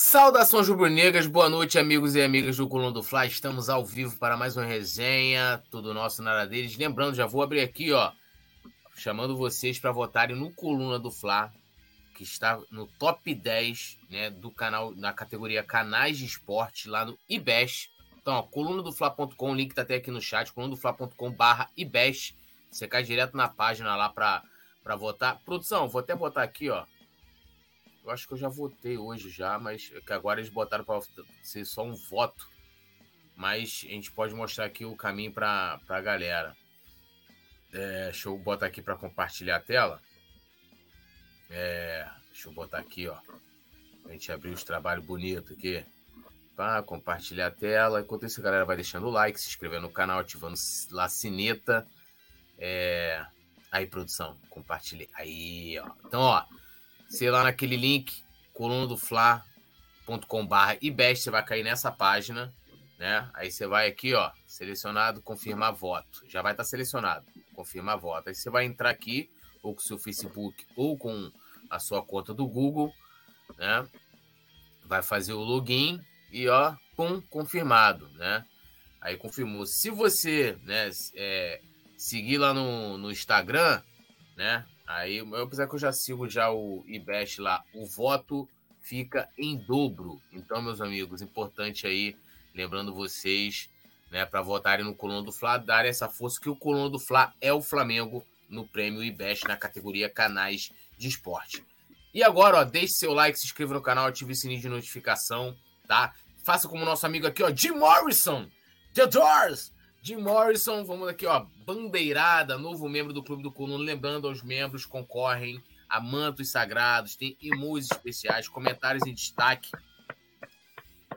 Saudações rubro-negras, boa noite, amigos e amigas do Coluna do Fla. Estamos ao vivo para mais uma resenha, tudo nosso na deles. Lembrando, já vou abrir aqui, ó, chamando vocês para votarem no Coluna do Fla, que está no top 10, né, do canal, na categoria Canais de Esporte, lá no IBEST. Então, ó, colunadofla.com, o link tá até aqui no chat, colunadofla.com barra IBEST. Você cai direto na página lá para votar. Produção, vou até botar aqui, ó, eu acho que eu já votei hoje já, mas é que agora eles botaram para ser só um voto. Mas a gente pode mostrar aqui o caminho para a galera. É, deixa eu botar aqui para compartilhar a tela. É, deixa eu botar aqui, ó. A gente abrir os trabalhos bonitos aqui. Para compartilhar a tela. Enquanto isso, a galera vai deixando o like, se inscrevendo no canal, ativando lá a sineta. É... Aí, produção, compartilhei. Aí, ó. Então, ó sei lá naquele link, colunadofla.com.br e best, você vai cair nessa página, né? Aí você vai aqui, ó, selecionado, confirmar voto. Já vai estar tá selecionado, confirmar voto. Aí você vai entrar aqui, ou com seu Facebook, ou com a sua conta do Google, né? Vai fazer o login e, ó, pum, confirmado, né? Aí confirmou. Se você, né, é, seguir lá no, no Instagram, né? Aí, apesar que eu já sigo já o IBEST lá, o voto fica em dobro. Então, meus amigos, importante aí, lembrando vocês, né, para votarem no Coluna do Fla, darem essa força que o Coluna do Fla é o Flamengo no prêmio IBEST na categoria Canais de Esporte. E agora, ó, deixe seu like, se inscreva no canal, ative o sininho de notificação, tá? Faça como nosso amigo aqui, ó, Jim Morrison, The Doors, Jim Morrison, vamos aqui, ó, bandeirada, novo membro do Clube do Coluna. Lembrando aos membros, concorrem a mantos sagrados, tem emojis especiais, comentários em destaque.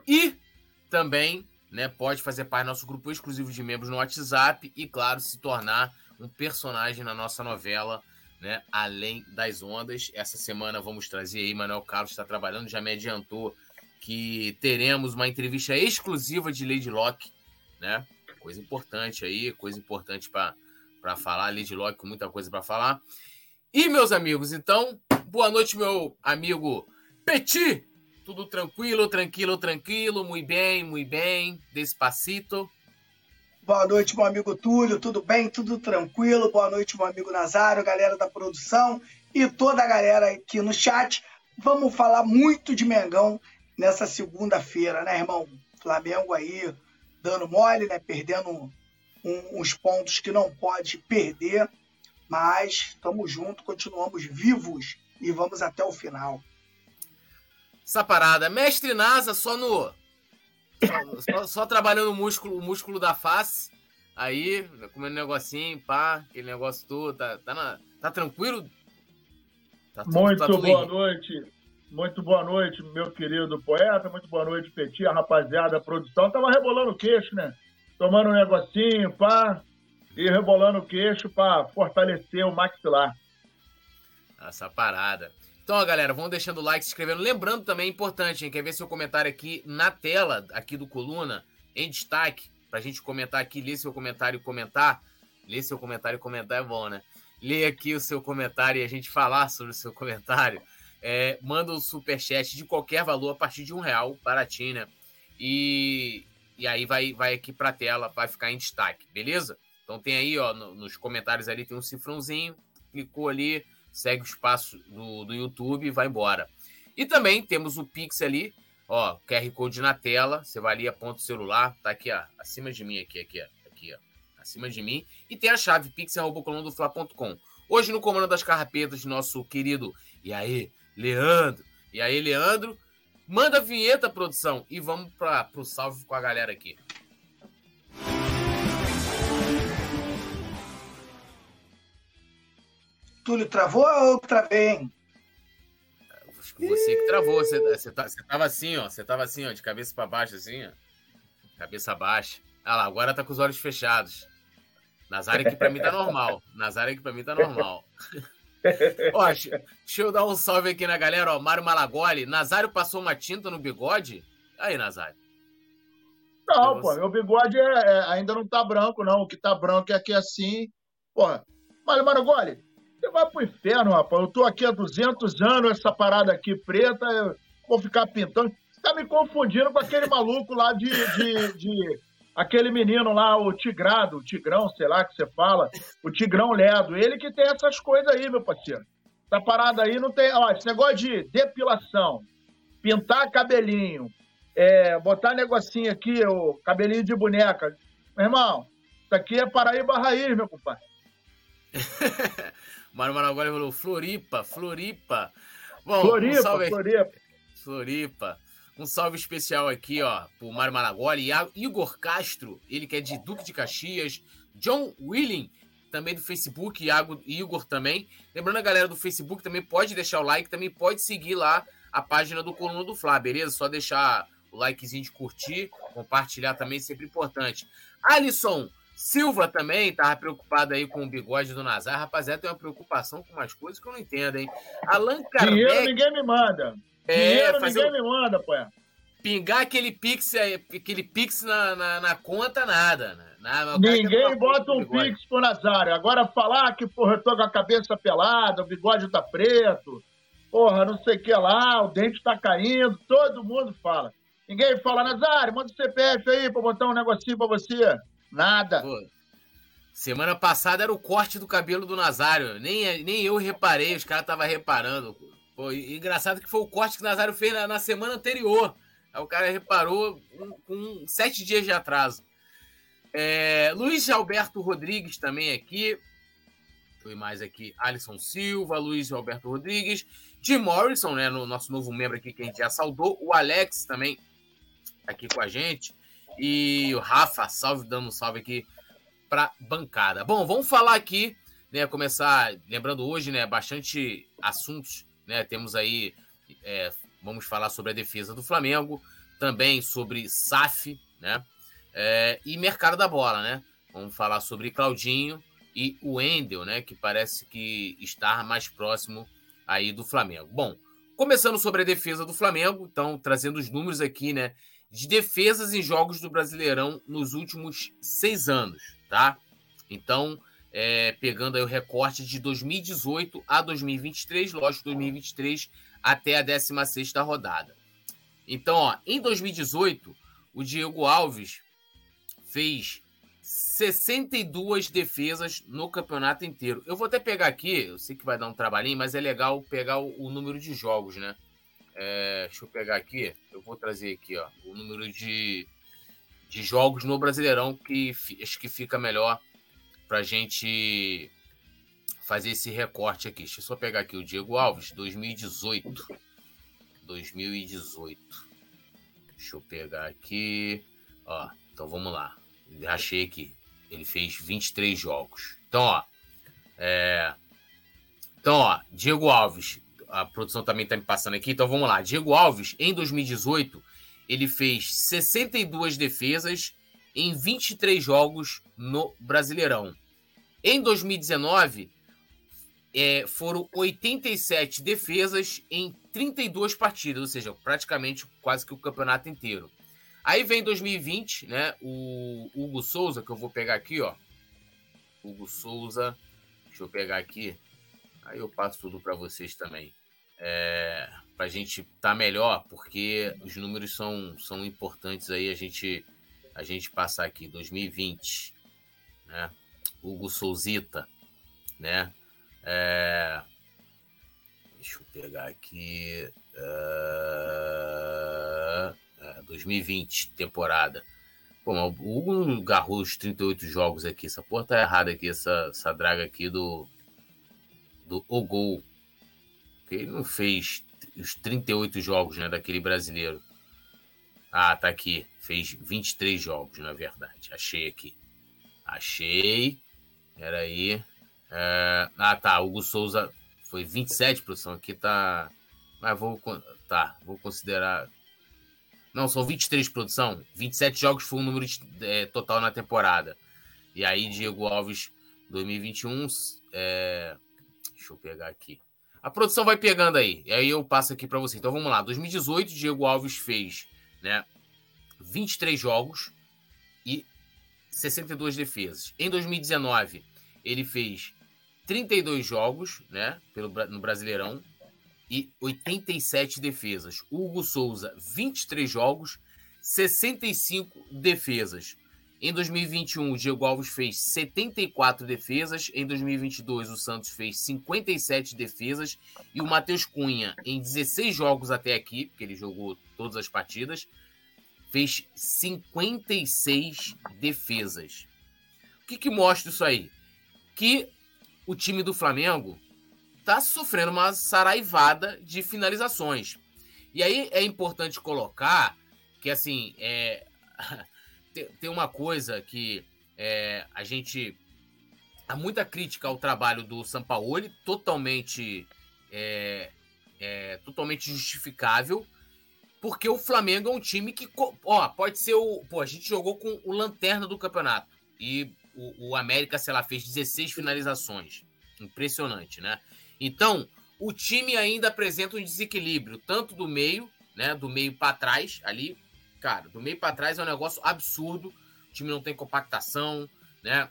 E também, né, pode fazer parte do nosso grupo exclusivo de membros no WhatsApp e, claro, se tornar um personagem na nossa novela, né, Além das Ondas. Essa semana vamos trazer aí, Manuel Carlos está trabalhando, já me adiantou que teremos uma entrevista exclusiva de Lady Locke, né? Coisa importante aí, coisa importante para falar. Lady Locke com muita coisa para falar. E, meus amigos, então, boa noite, meu amigo Petit. Tudo tranquilo, tranquilo, tranquilo, muito bem, muito bem, despacito. Boa noite, meu amigo Túlio, tudo bem, tudo tranquilo. Boa noite, meu amigo Nazário, galera da produção e toda a galera aqui no chat. Vamos falar muito de Mengão nessa segunda-feira, né, irmão? Flamengo aí dando mole, né? Perdendo um, uns pontos que não pode perder, mas estamos juntos, continuamos vivos e vamos até o final. Essa parada, mestre Nasa só no só, só, só trabalhando o músculo, o músculo da face. Aí, comendo um negocinho, pá, aquele negócio todo, tá, tá, na, tá tranquilo? Tá tudo, Muito tá boa noite. Muito boa noite, meu querido poeta. Muito boa noite, Petit, a rapaziada, a produção. Tava rebolando o queixo, né? Tomando um negocinho, pá. E rebolando o queixo para fortalecer o maxilar. Essa parada. Então, galera, vão deixando o like, se inscrevendo. Lembrando também, é importante, hein? Quer ver seu comentário aqui na tela, aqui do Coluna, em destaque, pra gente comentar aqui, ler seu comentário e comentar. Ler seu comentário e comentar é bom, né? Ler aqui o seu comentário e a gente falar sobre o seu comentário é, manda um superchat de qualquer valor a partir de um real, baratinho, né? E, e aí vai, vai aqui a tela, vai ficar em destaque, beleza? Então tem aí, ó, no, nos comentários ali tem um cifrãozinho, clicou ali, segue o espaço do, do YouTube e vai embora. E também temos o Pix ali, ó, QR Code na tela, você vai ali, aponta o celular, tá aqui, ó, acima de mim, aqui, aqui, ó, aqui, ó, acima de mim, e tem a chave pix.colondofla.com. Hoje no Comando das Carrapetas, nosso querido, e aí, Leandro. E aí, Leandro, manda a vinheta, produção, e vamos para o salve com a galera aqui. Túlio travou ou eu travei, hein? Você que travou, você, você, tá, você tava assim, ó. Você tava assim, ó, de cabeça para baixo, assim, ó. Cabeça baixa. Ah lá, agora tá com os olhos fechados. Nazário aqui pra mim tá normal. Nazário aqui pra mim tá normal. Ó, deixa eu dar um salve aqui na galera, ó. Mário Malagoli. Nazário passou uma tinta no bigode? Aí, Nazário. Não, pô, meu bigode é, é, ainda não tá branco, não. O que tá branco é aqui assim. Porra, Mário Malagoli, você vai pro inferno, rapaz. Eu tô aqui há 200 anos, essa parada aqui preta, eu vou ficar pintando. tá me confundindo com aquele maluco lá de, de, de aquele menino lá, o Tigrado, o Tigrão, sei lá que você fala, o Tigrão Ledo, ele que tem essas coisas aí, meu parceiro. Essa parada aí não tem. Ó, esse negócio de depilação, pintar cabelinho, é, botar negocinho aqui, o cabelinho de boneca. Meu irmão, isso aqui é Paraíba Raiz, meu compadre. Mário Maragoli falou Floripa, Floripa. Bom, Floripa, um salve... Floripa. Floripa. Um salve especial aqui, ó, pro Mário Maragoli, Igor Castro, ele que é de Duque de Caxias, John Willing, também do Facebook, Iago, Igor também. Lembrando a galera do Facebook também pode deixar o like, também pode seguir lá a página do Coluna do Flá, beleza? Só deixar o likezinho de curtir, compartilhar também, sempre importante. Alisson Silva também tava preocupado aí com o bigode do Nazar. Rapaziada, tem uma preocupação com umas coisas que eu não entendo, hein? Alan Kardec... Dinheiro ninguém me manda. É, Dinheiro fazer... ninguém me manda, pô. Pingar aquele pix, aquele pix na, na, na conta, nada. Né? Na, ninguém bota um pix pro Nazário. Agora falar que, porra, eu tô com a cabeça pelada, o bigode tá preto, porra, não sei o que lá, o dente tá caindo, todo mundo fala. Ninguém fala, Nazário, manda o CPF aí pra botar um negocinho pra você. Nada. Pô, semana passada era o corte do cabelo do Nazário. Nem, nem eu reparei, os caras estavam reparando. Pô, engraçado que foi o corte que Nazário fez na, na semana anterior. Aí o cara reparou com um, sete dias de atraso. É, Luiz Alberto Rodrigues também aqui. Foi mais aqui. Alisson Silva, Luiz Alberto Rodrigues. Tim Morrison, né? No nosso novo membro aqui que a gente já saudou. O Alex também aqui com a gente. E o Rafa, salve, dando um salve aqui para bancada. Bom, vamos falar aqui, né? Começar, lembrando hoje, né? Bastante assuntos, né? Temos aí, é, vamos falar sobre a defesa do Flamengo, também sobre SAF, né? É, e mercado da bola, né? Vamos falar sobre Claudinho e o Endel, né? Que parece que está mais próximo aí do Flamengo. Bom, começando sobre a defesa do Flamengo, então trazendo os números aqui, né? de defesas em jogos do Brasileirão nos últimos seis anos, tá? Então, é, pegando aí o recorte de 2018 a 2023, lógico, 2023 até a 16 rodada. Então, ó, em 2018, o Diego Alves fez 62 defesas no campeonato inteiro. Eu vou até pegar aqui, eu sei que vai dar um trabalhinho, mas é legal pegar o, o número de jogos, né? É, deixa eu pegar aqui. Eu vou trazer aqui ó, o número de, de jogos no Brasileirão que acho que fica melhor para a gente fazer esse recorte aqui. Deixa eu só pegar aqui o Diego Alves, 2018. 2018. Deixa eu pegar aqui. Ó, então vamos lá. Achei aqui. Ele fez 23 jogos. Então, ó. É... Então, ó, Diego Alves, a produção também está me passando aqui, então vamos lá. Diego Alves, em 2018, ele fez 62 defesas em 23 jogos no Brasileirão. Em 2019, é, foram 87 defesas em 32 partidas, ou seja, praticamente quase que o campeonato inteiro. Aí vem 2020, né? O Hugo Souza, que eu vou pegar aqui, ó. Hugo Souza, deixa eu pegar aqui. Aí eu passo tudo para vocês também é, para a gente tá melhor, porque os números são, são importantes aí a gente a gente passar aqui 2020, né? Hugo Souzita, né? É, deixa eu pegar aqui uh, é, 2020 temporada. Bom, o Hugo agarrou os 38 jogos aqui. Essa porra tá errada aqui, essa, essa draga aqui do do O Gol ele não fez os 38 jogos né, daquele brasileiro. Ah, tá aqui. Fez 23 jogos, na verdade. Achei aqui. Achei. Peraí. É... Ah, tá. Hugo Souza foi 27 produção. Aqui tá. Mas vou. Tá, vou considerar. Não, são 23 produção. 27 jogos foi o número de, é, total na temporada. E aí, Diego Alves, 2021. É... Deixa eu pegar aqui. A produção vai pegando aí. E aí eu passo aqui para você. Então vamos lá. 2018, Diego Alves fez né, 23 jogos e 62 defesas. Em 2019, ele fez 32 jogos né, pelo, no Brasileirão e 87 defesas. Hugo Souza, 23 jogos, 65 defesas. Em 2021, o Diego Alves fez 74 defesas. Em 2022, o Santos fez 57 defesas. E o Matheus Cunha, em 16 jogos até aqui, porque ele jogou todas as partidas, fez 56 defesas. O que, que mostra isso aí? Que o time do Flamengo está sofrendo uma saraivada de finalizações. E aí é importante colocar que, assim, é, tem uma coisa que é, a gente. Há muita crítica ao trabalho do Sampaoli, totalmente, é, é, totalmente justificável, porque o Flamengo é um time que. Ó, pode ser o. Pô, a gente jogou com o lanterna do campeonato. E o, o América, sei lá, fez 16 finalizações. Impressionante, né? Então, o time ainda apresenta um desequilíbrio, tanto do meio, né? Do meio para trás, ali. Cara, do meio para trás é um negócio absurdo. O time não tem compactação, né?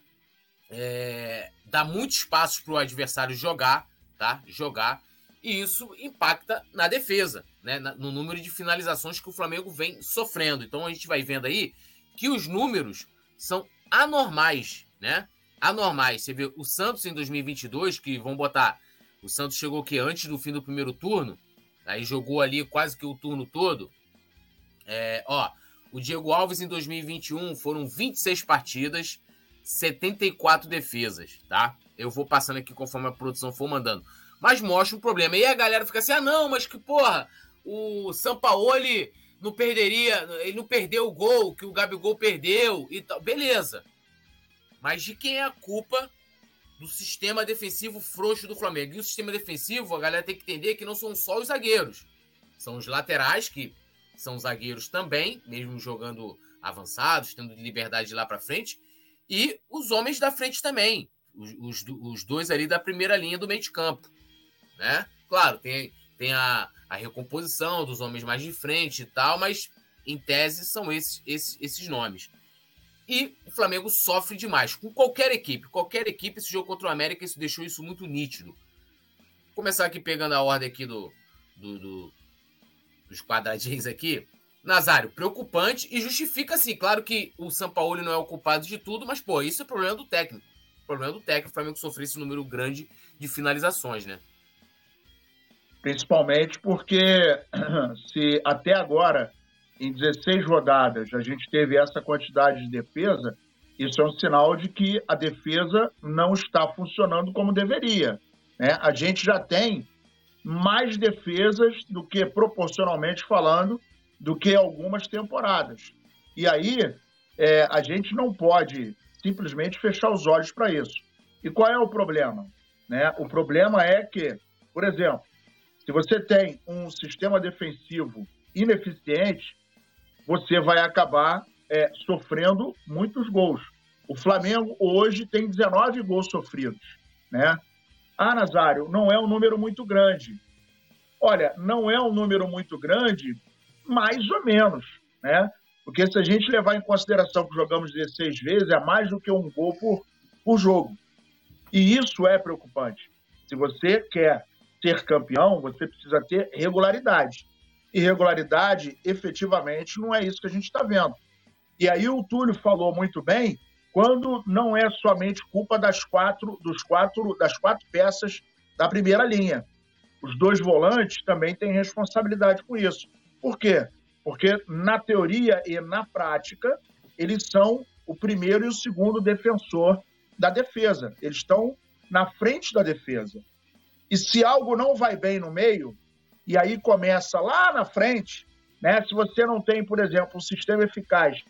É, dá muito espaço para o adversário jogar, tá? Jogar. E isso impacta na defesa, né? No número de finalizações que o Flamengo vem sofrendo. Então a gente vai vendo aí que os números são anormais, né? Anormais. Você vê o Santos em 2022, que vão botar. O Santos chegou que antes do fim do primeiro turno, aí jogou ali quase que o turno todo. É, ó, o Diego Alves em 2021 foram 26 partidas, 74 defesas, tá? Eu vou passando aqui conforme a produção for mandando. Mas mostra um problema. E a galera fica assim: ah, não, mas que porra, o Sampaoli não perderia, ele não perdeu o gol que o Gabigol perdeu e tal. Beleza. Mas de quem é a culpa do sistema defensivo frouxo do Flamengo? E o sistema defensivo, a galera tem que entender que não são só os zagueiros. São os laterais, que são zagueiros também, mesmo jogando avançados, tendo liberdade lá para frente. E os homens da frente também. Os, os, os, dois ali da primeira linha do meio de campo. Né? Claro, tem, tem a, a recomposição dos homens mais de frente e tal, mas em tese são esses, esses, esses nomes. E o Flamengo sofre demais. Com qualquer equipe, qualquer equipe, esse jogo contra o América, isso deixou isso muito nítido. Vou começar aqui pegando a ordem aqui do, do, do dos quadradinhos aqui. Nazário, preocupante e justifica assim. Claro que o São Paulo não é o culpado de tudo, mas, pô, isso é problema do técnico. Problema do técnico, o Flamengo sofrer esse número grande de finalizações, né? Principalmente porque se até agora, em 16 rodadas, a gente teve essa quantidade de defesa, isso é um sinal de que a defesa não está funcionando como deveria. Né? A gente já tem mais defesas do que, proporcionalmente falando, do que algumas temporadas. E aí, é, a gente não pode simplesmente fechar os olhos para isso. E qual é o problema? Né? O problema é que, por exemplo, se você tem um sistema defensivo ineficiente, você vai acabar é, sofrendo muitos gols. O Flamengo hoje tem 19 gols sofridos, né? Ah, Nazário, não é um número muito grande. Olha, não é um número muito grande, mais ou menos, né? Porque se a gente levar em consideração que jogamos 16 vezes, é mais do que um gol por, por jogo. E isso é preocupante. Se você quer ser campeão, você precisa ter regularidade. E regularidade, efetivamente, não é isso que a gente está vendo. E aí o Túlio falou muito bem, quando não é somente culpa das quatro, dos quatro, das quatro peças da primeira linha. Os dois volantes também têm responsabilidade com isso. Por quê? Porque na teoria e na prática, eles são o primeiro e o segundo defensor da defesa. Eles estão na frente da defesa. E se algo não vai bem no meio, e aí começa lá na frente, né? Se você não tem, por exemplo, um sistema eficaz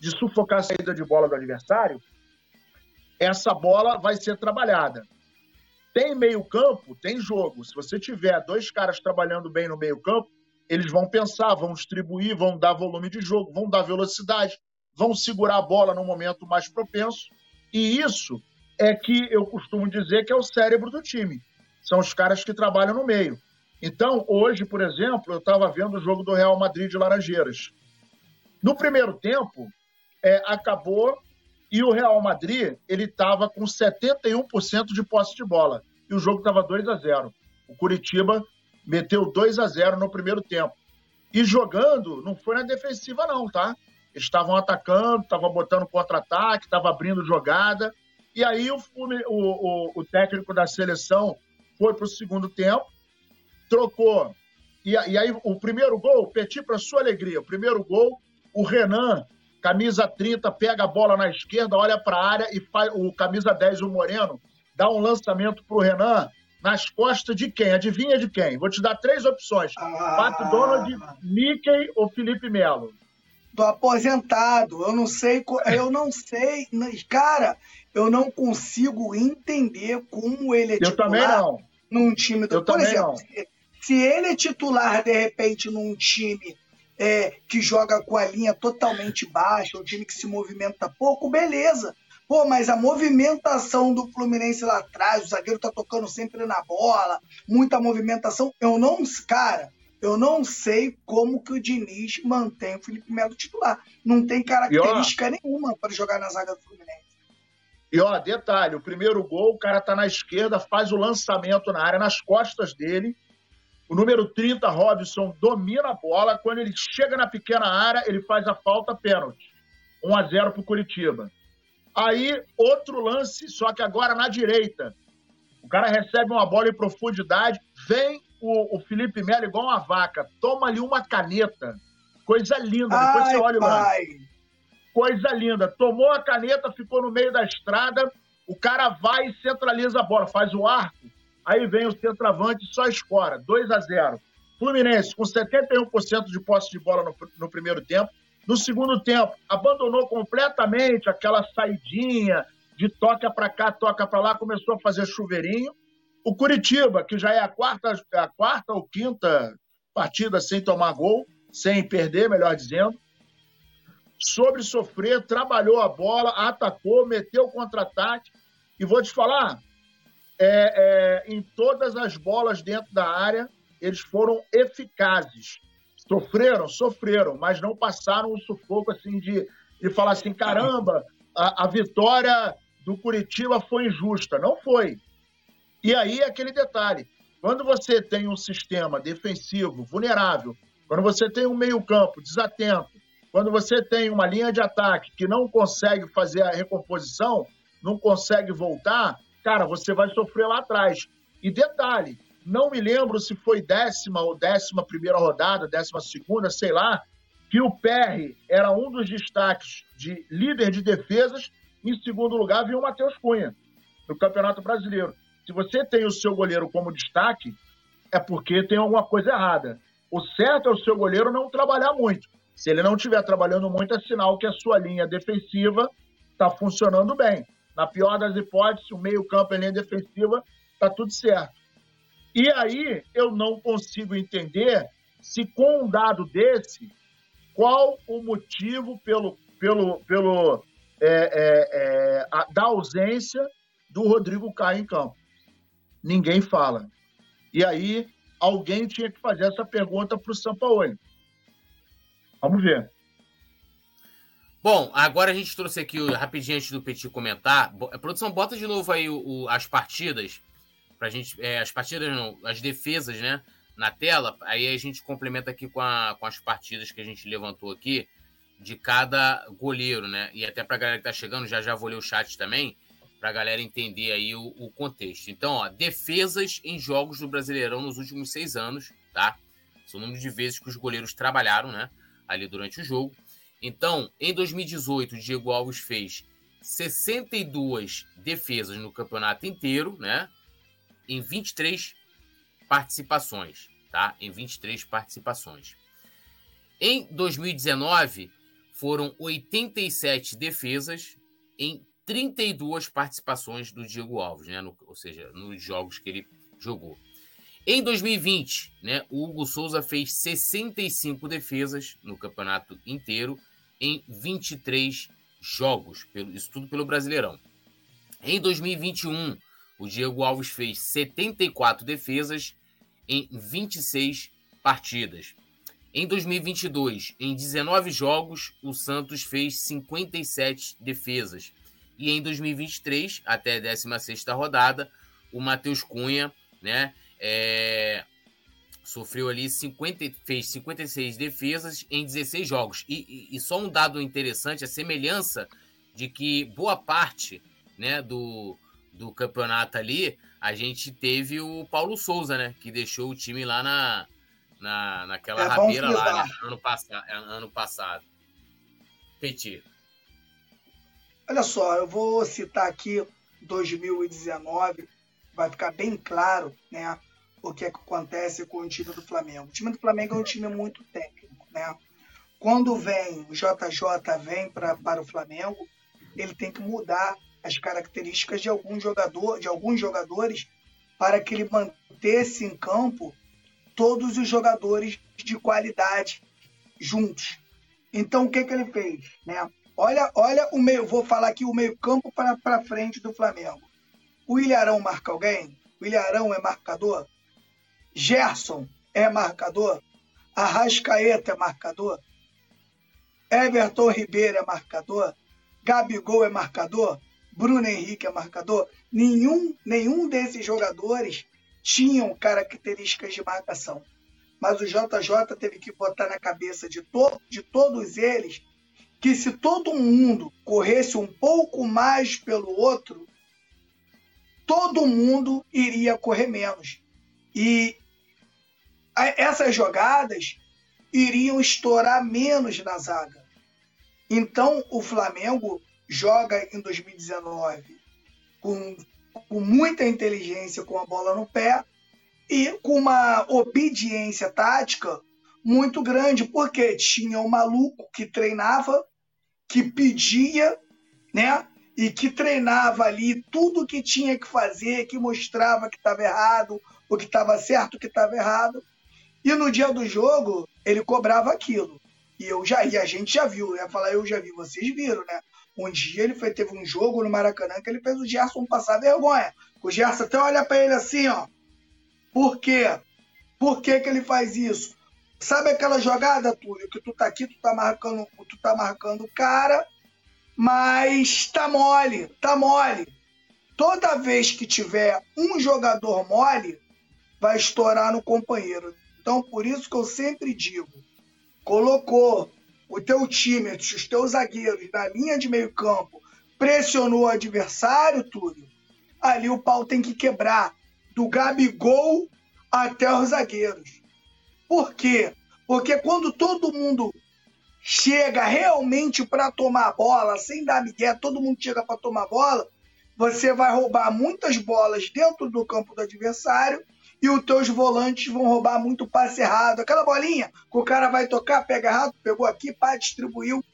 de sufocar a saída de bola do adversário, essa bola vai ser trabalhada. Tem meio-campo, tem jogo. Se você tiver dois caras trabalhando bem no meio-campo, eles vão pensar, vão distribuir, vão dar volume de jogo, vão dar velocidade, vão segurar a bola no momento mais propenso. E isso é que eu costumo dizer que é o cérebro do time são os caras que trabalham no meio. Então, hoje, por exemplo, eu estava vendo o jogo do Real Madrid de Laranjeiras. No primeiro tempo, é, acabou e o Real Madrid ele estava com 71% de posse de bola e o jogo estava 2 a 0. O Curitiba meteu 2 a 0 no primeiro tempo. E jogando, não foi na defensiva, não, tá? Estavam atacando, estavam botando contra-ataque, estavam abrindo jogada. E aí o, o, o, o técnico da seleção foi para o segundo tempo, trocou. E, e, aí o primeiro gol, Petit, para sua alegria, o primeiro gol, o Renan, camisa 30, pega a bola na esquerda, olha para a área e faz o camisa 10, o Moreno, dá um lançamento para o Renan nas costas de quem? Adivinha de quem? Vou te dar três opções: ah. Pato Donald, Mickey ou Felipe Melo? Do aposentado. Eu não sei, eu não sei, cara, eu não consigo entender como ele é eu titular num time do. Eu Por exemplo, não. se ele é titular de repente num time é, que joga com a linha totalmente baixa, um time que se movimenta pouco, beleza. Pô, mas a movimentação do Fluminense lá atrás, o zagueiro tá tocando sempre na bola, muita movimentação. Eu não, cara, eu não sei como que o Diniz mantém o Felipe Melo titular. Não tem característica ó, nenhuma para jogar na zaga do Fluminense. E ó, detalhe, o primeiro gol, o cara tá na esquerda, faz o lançamento na área, nas costas dele. O número 30, Robson, domina a bola. Quando ele chega na pequena área, ele faz a falta pênalti. 1 a 0 pro Curitiba. Aí, outro lance, só que agora na direita. O cara recebe uma bola em profundidade, vem o, o Felipe Melo igual uma vaca, toma ali uma caneta. Coisa linda. Ai, Depois você olha o lance. Coisa linda. Tomou a caneta, ficou no meio da estrada, o cara vai e centraliza a bola, faz o arco. Aí vem o centroavante e só escora. 2 a 0 Fluminense com 71% de posse de bola no, no primeiro tempo, no segundo tempo, abandonou completamente aquela saidinha de toca para cá, toca para lá, começou a fazer chuveirinho. O Curitiba, que já é a quarta, a quarta ou quinta partida sem tomar gol, sem perder, melhor dizendo, sobre sofrer, trabalhou a bola, atacou, meteu contra-ataque. E vou te falar, é, é, em todas as bolas dentro da área, eles foram eficazes. Sofreram, sofreram, mas não passaram o sufoco assim de, de falar assim: caramba, a, a vitória do Curitiba foi injusta. Não foi. E aí aquele detalhe: quando você tem um sistema defensivo vulnerável, quando você tem um meio-campo desatento, quando você tem uma linha de ataque que não consegue fazer a recomposição, não consegue voltar, cara, você vai sofrer lá atrás. E detalhe, não me lembro se foi décima ou décima primeira rodada, décima segunda, sei lá, que o PR era um dos destaques de líder de defesas. Em segundo lugar, viu o Matheus Cunha, no Campeonato Brasileiro. Se você tem o seu goleiro como destaque, é porque tem alguma coisa errada. O certo é o seu goleiro não trabalhar muito. Se ele não estiver trabalhando muito, é sinal que a sua linha defensiva está funcionando bem. Na pior das hipóteses, o meio-campo e linha defensiva está tudo certo. E aí eu não consigo entender se com um dado desse, qual o motivo pelo, pelo, pelo é, é, é, da ausência do Rodrigo Caio em campo. Ninguém fala. E aí alguém tinha que fazer essa pergunta para o Sampaoli. Vamos ver. Bom, agora a gente trouxe aqui rapidinho antes do Petit comentar. Produção, bota de novo aí o, o, as partidas pra gente. É, as partidas não, as defesas, né? Na tela. Aí a gente complementa aqui com, a, com as partidas que a gente levantou aqui de cada goleiro, né? E até pra galera que tá chegando, já já vou ler o chat também, pra galera entender aí o, o contexto. Então, ó, defesas em jogos do Brasileirão nos últimos seis anos, tá? São o número de vezes que os goleiros trabalharam, né? Ali durante o jogo. Então, em 2018, o Diego Alves fez 62 defesas no campeonato inteiro, né? em 23 participações, tá? Em 23 participações. Em 2019, foram 87 defesas em 32 participações do Diego Alves, né? No, ou seja, nos jogos que ele jogou. Em 2020, né, o Hugo Souza fez 65 defesas no campeonato inteiro em 23 jogos, pelo, isso tudo pelo Brasileirão. Em 2021, o Diego Alves fez 74 defesas em 26 partidas. Em 2022, em 19 jogos, o Santos fez 57 defesas. E em 2023, até a 16ª rodada, o Matheus Cunha né, é, sofreu ali 50, fez 56 defesas em 16 jogos. E, e, e, só um dado interessante, a semelhança de que boa parte né, do, do campeonato ali, a gente teve o Paulo Souza, né? Que deixou o time lá na, na, naquela é rabeira lá, né, ano, pass ano passado. Petit. Olha só, eu vou citar aqui 2019, vai ficar bem claro, né? o que, é que acontece com o time do Flamengo. O time do Flamengo é um time muito técnico, né? Quando vem o JJ vem pra, para o Flamengo, ele tem que mudar as características de algum jogador, de alguns jogadores, para que ele mantesse em campo todos os jogadores de qualidade juntos. Então o que, que ele fez, né? Olha, olha o meio, vou falar aqui o meio campo para para frente do Flamengo. O Ilharão marca alguém? O Ilharão é marcador? Gerson é marcador. Arrascaeta é marcador. Everton Ribeiro é marcador. Gabigol é marcador. Bruno Henrique é marcador. Nenhum, nenhum desses jogadores tinham características de marcação. Mas o JJ teve que botar na cabeça de, to de todos eles que se todo mundo corresse um pouco mais pelo outro, todo mundo iria correr menos. E essas jogadas iriam estourar menos na zaga. Então o Flamengo joga em 2019 com, com muita inteligência com a bola no pé e com uma obediência tática muito grande, porque tinha um maluco que treinava, que pedia, né? E que treinava ali tudo que tinha que fazer, que mostrava que estava errado, o que estava certo, o que estava errado. E no dia do jogo, ele cobrava aquilo. E eu já e a gente já viu, ia falar, eu já vi, vocês viram, né? Um dia ele foi, teve um jogo no Maracanã que ele fez o Gerson passar vergonha. O Gerson até olha para ele assim, ó. Por quê? Por que, que ele faz isso? Sabe aquela jogada, Túlio, que tu tá aqui, tu tá marcando, tu tá marcando o cara, mas tá mole, tá mole. Toda vez que tiver um jogador mole, vai estourar no companheiro. Então, por isso que eu sempre digo, colocou o teu time, os teus zagueiros na linha de meio campo, pressionou o adversário, tudo, ali o pau tem que quebrar do Gabigol até os zagueiros. Por quê? Porque quando todo mundo chega realmente para tomar bola, sem dar migué, todo mundo chega para tomar bola, você vai roubar muitas bolas dentro do campo do adversário e os teus volantes vão roubar muito passe errado. Aquela bolinha que o cara vai tocar, pega errado, pegou aqui, pá, distribuiu.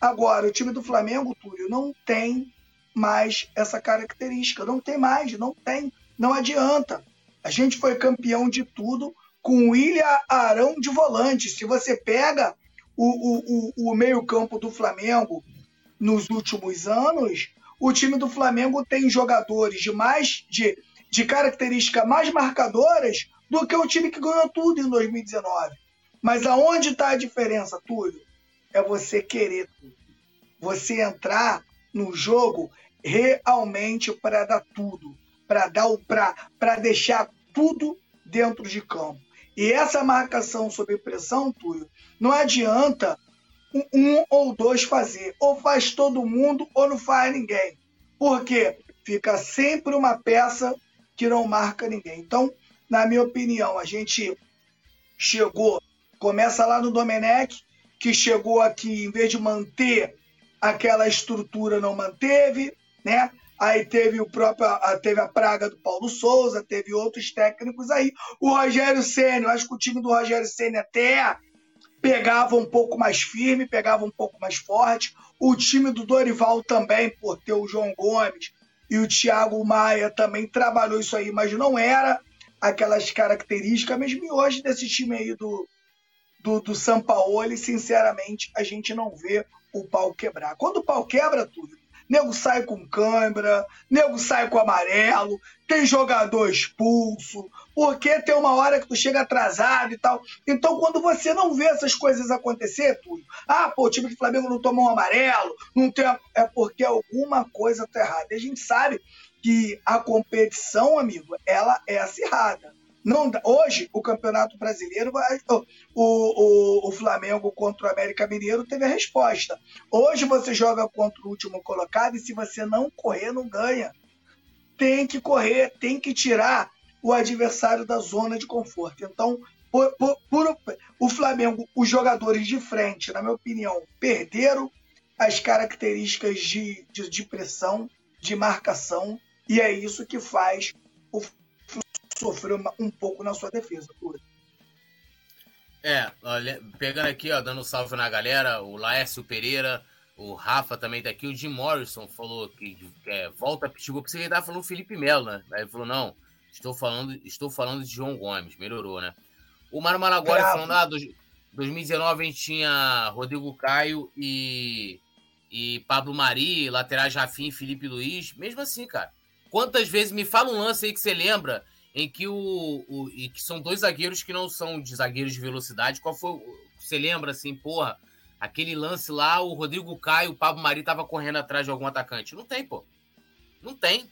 Agora, o time do Flamengo, Túlio, não tem mais essa característica. Não tem mais, não tem. Não adianta. A gente foi campeão de tudo com William Arão de volante. Se você pega o, o, o, o meio-campo do Flamengo nos últimos anos, o time do Flamengo tem jogadores de mais de de características mais marcadoras do que o time que ganhou tudo em 2019. Mas aonde está a diferença, Túlio? É você querer tudo. Você entrar no jogo realmente para dar tudo, para dar para deixar tudo dentro de campo. E essa marcação sob pressão, Túlio, não adianta um, um ou dois fazer. Ou faz todo mundo ou não faz ninguém. Porque fica sempre uma peça que não marca ninguém. Então, na minha opinião, a gente chegou, começa lá no Domenech, que chegou aqui, em vez de manter aquela estrutura, não manteve, né? Aí teve o próprio, teve a praga do Paulo Souza, teve outros técnicos aí. O Rogério Senna, eu acho que o time do Rogério Senna até pegava um pouco mais firme, pegava um pouco mais forte. O time do Dorival também, por ter o João Gomes, e o Thiago Maia também trabalhou isso aí, mas não era aquelas características, mesmo hoje desse time aí do, do, do Sampaoli, sinceramente, a gente não vê o pau quebrar. Quando o pau quebra, tudo, nego sai com câimbra, nego sai com amarelo, tem jogador expulso, porque tem uma hora que tu chega atrasado e tal. Então, quando você não vê essas coisas acontecer, tudo, ah, pô, o time do Flamengo não tomou um amarelo, não tem. É porque alguma coisa tá errada. E a gente sabe que a competição, amigo, ela é acirrada. Não, hoje, o Campeonato Brasileiro, o, o, o Flamengo contra o América Mineiro teve a resposta. Hoje você joga contra o último colocado e se você não correr, não ganha. Tem que correr, tem que tirar o adversário da zona de conforto. Então, por, por, por, o Flamengo, os jogadores de frente, na minha opinião, perderam as características de, de, de pressão, de marcação, e é isso que faz o sofrer um pouco na sua defesa. É, olha, pegando aqui, ó, dando um salve na galera, o Laércio Pereira, o Rafa também tá aqui, o Jim Morrison falou que é, volta, chegou que você estava falando Felipe Melo, né? Aí ele falou, não, estou falando, estou falando de João Gomes, melhorou, né? O Mário Maragoli falando, ah, 2019 a gente tinha Rodrigo Caio e, e Pablo Mari, laterais Rafinha e Felipe Luiz, mesmo assim, cara. Quantas vezes me fala um lance aí que você lembra em que o, o e que são dois zagueiros que não são de zagueiros de velocidade. Qual foi? Você lembra assim, porra, aquele lance lá, o Rodrigo Caio, o Pablo Mari tava correndo atrás de algum atacante? Não tem, pô. Não tem,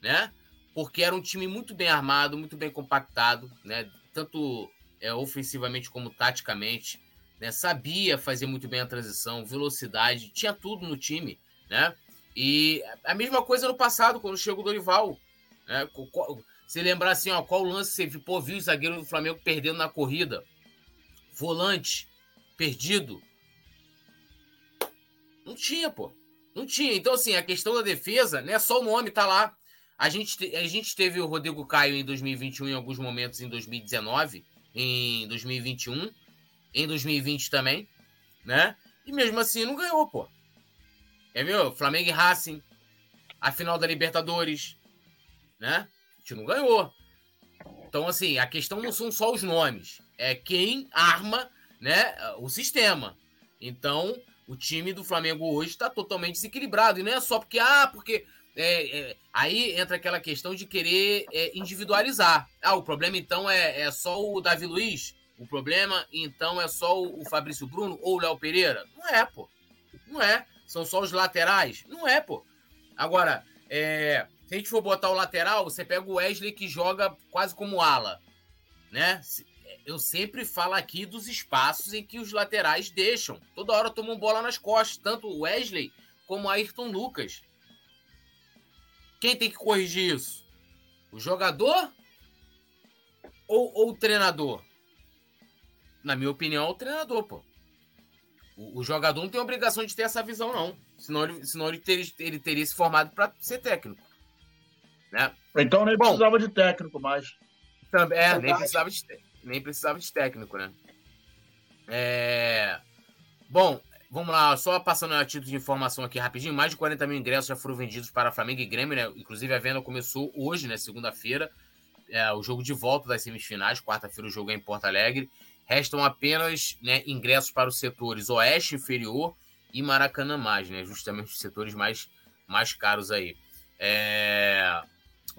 né? Porque era um time muito bem armado, muito bem compactado, né? Tanto é, ofensivamente como taticamente, né? Sabia fazer muito bem a transição, velocidade, tinha tudo no time, né? E a mesma coisa no passado, quando chegou o Dorival. Né? Se lembrar assim, ó, qual lance você viu? Pô, viu o zagueiro do Flamengo perdendo na corrida? Volante, perdido. Não tinha, pô. Não tinha. Então, assim, a questão da defesa, né? Só o nome tá lá. A gente, a gente teve o Rodrigo Caio em 2021, em alguns momentos em 2019, em 2021, em 2020 também, né? E mesmo assim não ganhou, pô. É meu, Flamengo e Racing, a final da Libertadores, né? Gente não ganhou. Então, assim, a questão não são só os nomes, é quem arma, né, o sistema. Então, o time do Flamengo hoje está totalmente desequilibrado. E não é só porque, ah, porque. É, é, aí entra aquela questão de querer é, individualizar. Ah, o problema então é, é só o Davi Luiz? O problema então é só o, o Fabrício Bruno ou o Léo Pereira? Não é, pô. Não é são só os laterais? Não é, pô. Agora, é, se a gente for botar o lateral, você pega o Wesley que joga quase como ala, né? Eu sempre falo aqui dos espaços em que os laterais deixam. Toda hora tomam bola nas costas, tanto o Wesley como o Ayrton Lucas. Quem tem que corrigir isso? O jogador ou, ou o treinador? Na minha opinião, é o treinador, pô. O, o, jogador não tem obrigação de ter essa visão, não. Senão ele, senão ele, ter, ele teria se formado para ser técnico. Né? Então nem Bom, precisava de técnico mais. Também, é, nem precisava, de, nem precisava de técnico, né? É... Bom, vamos lá, só passando a título de informação aqui rapidinho. Mais de 40 mil ingressos já foram vendidos para Flamengo e Grêmio, né? Inclusive a venda começou hoje, né? Segunda-feira. É, o jogo de volta das semifinais. Quarta-feira o jogo é em Porto Alegre. Restam apenas né, ingressos para os setores Oeste Inferior e Maracanã Mais, né? Justamente os setores mais, mais caros aí. É...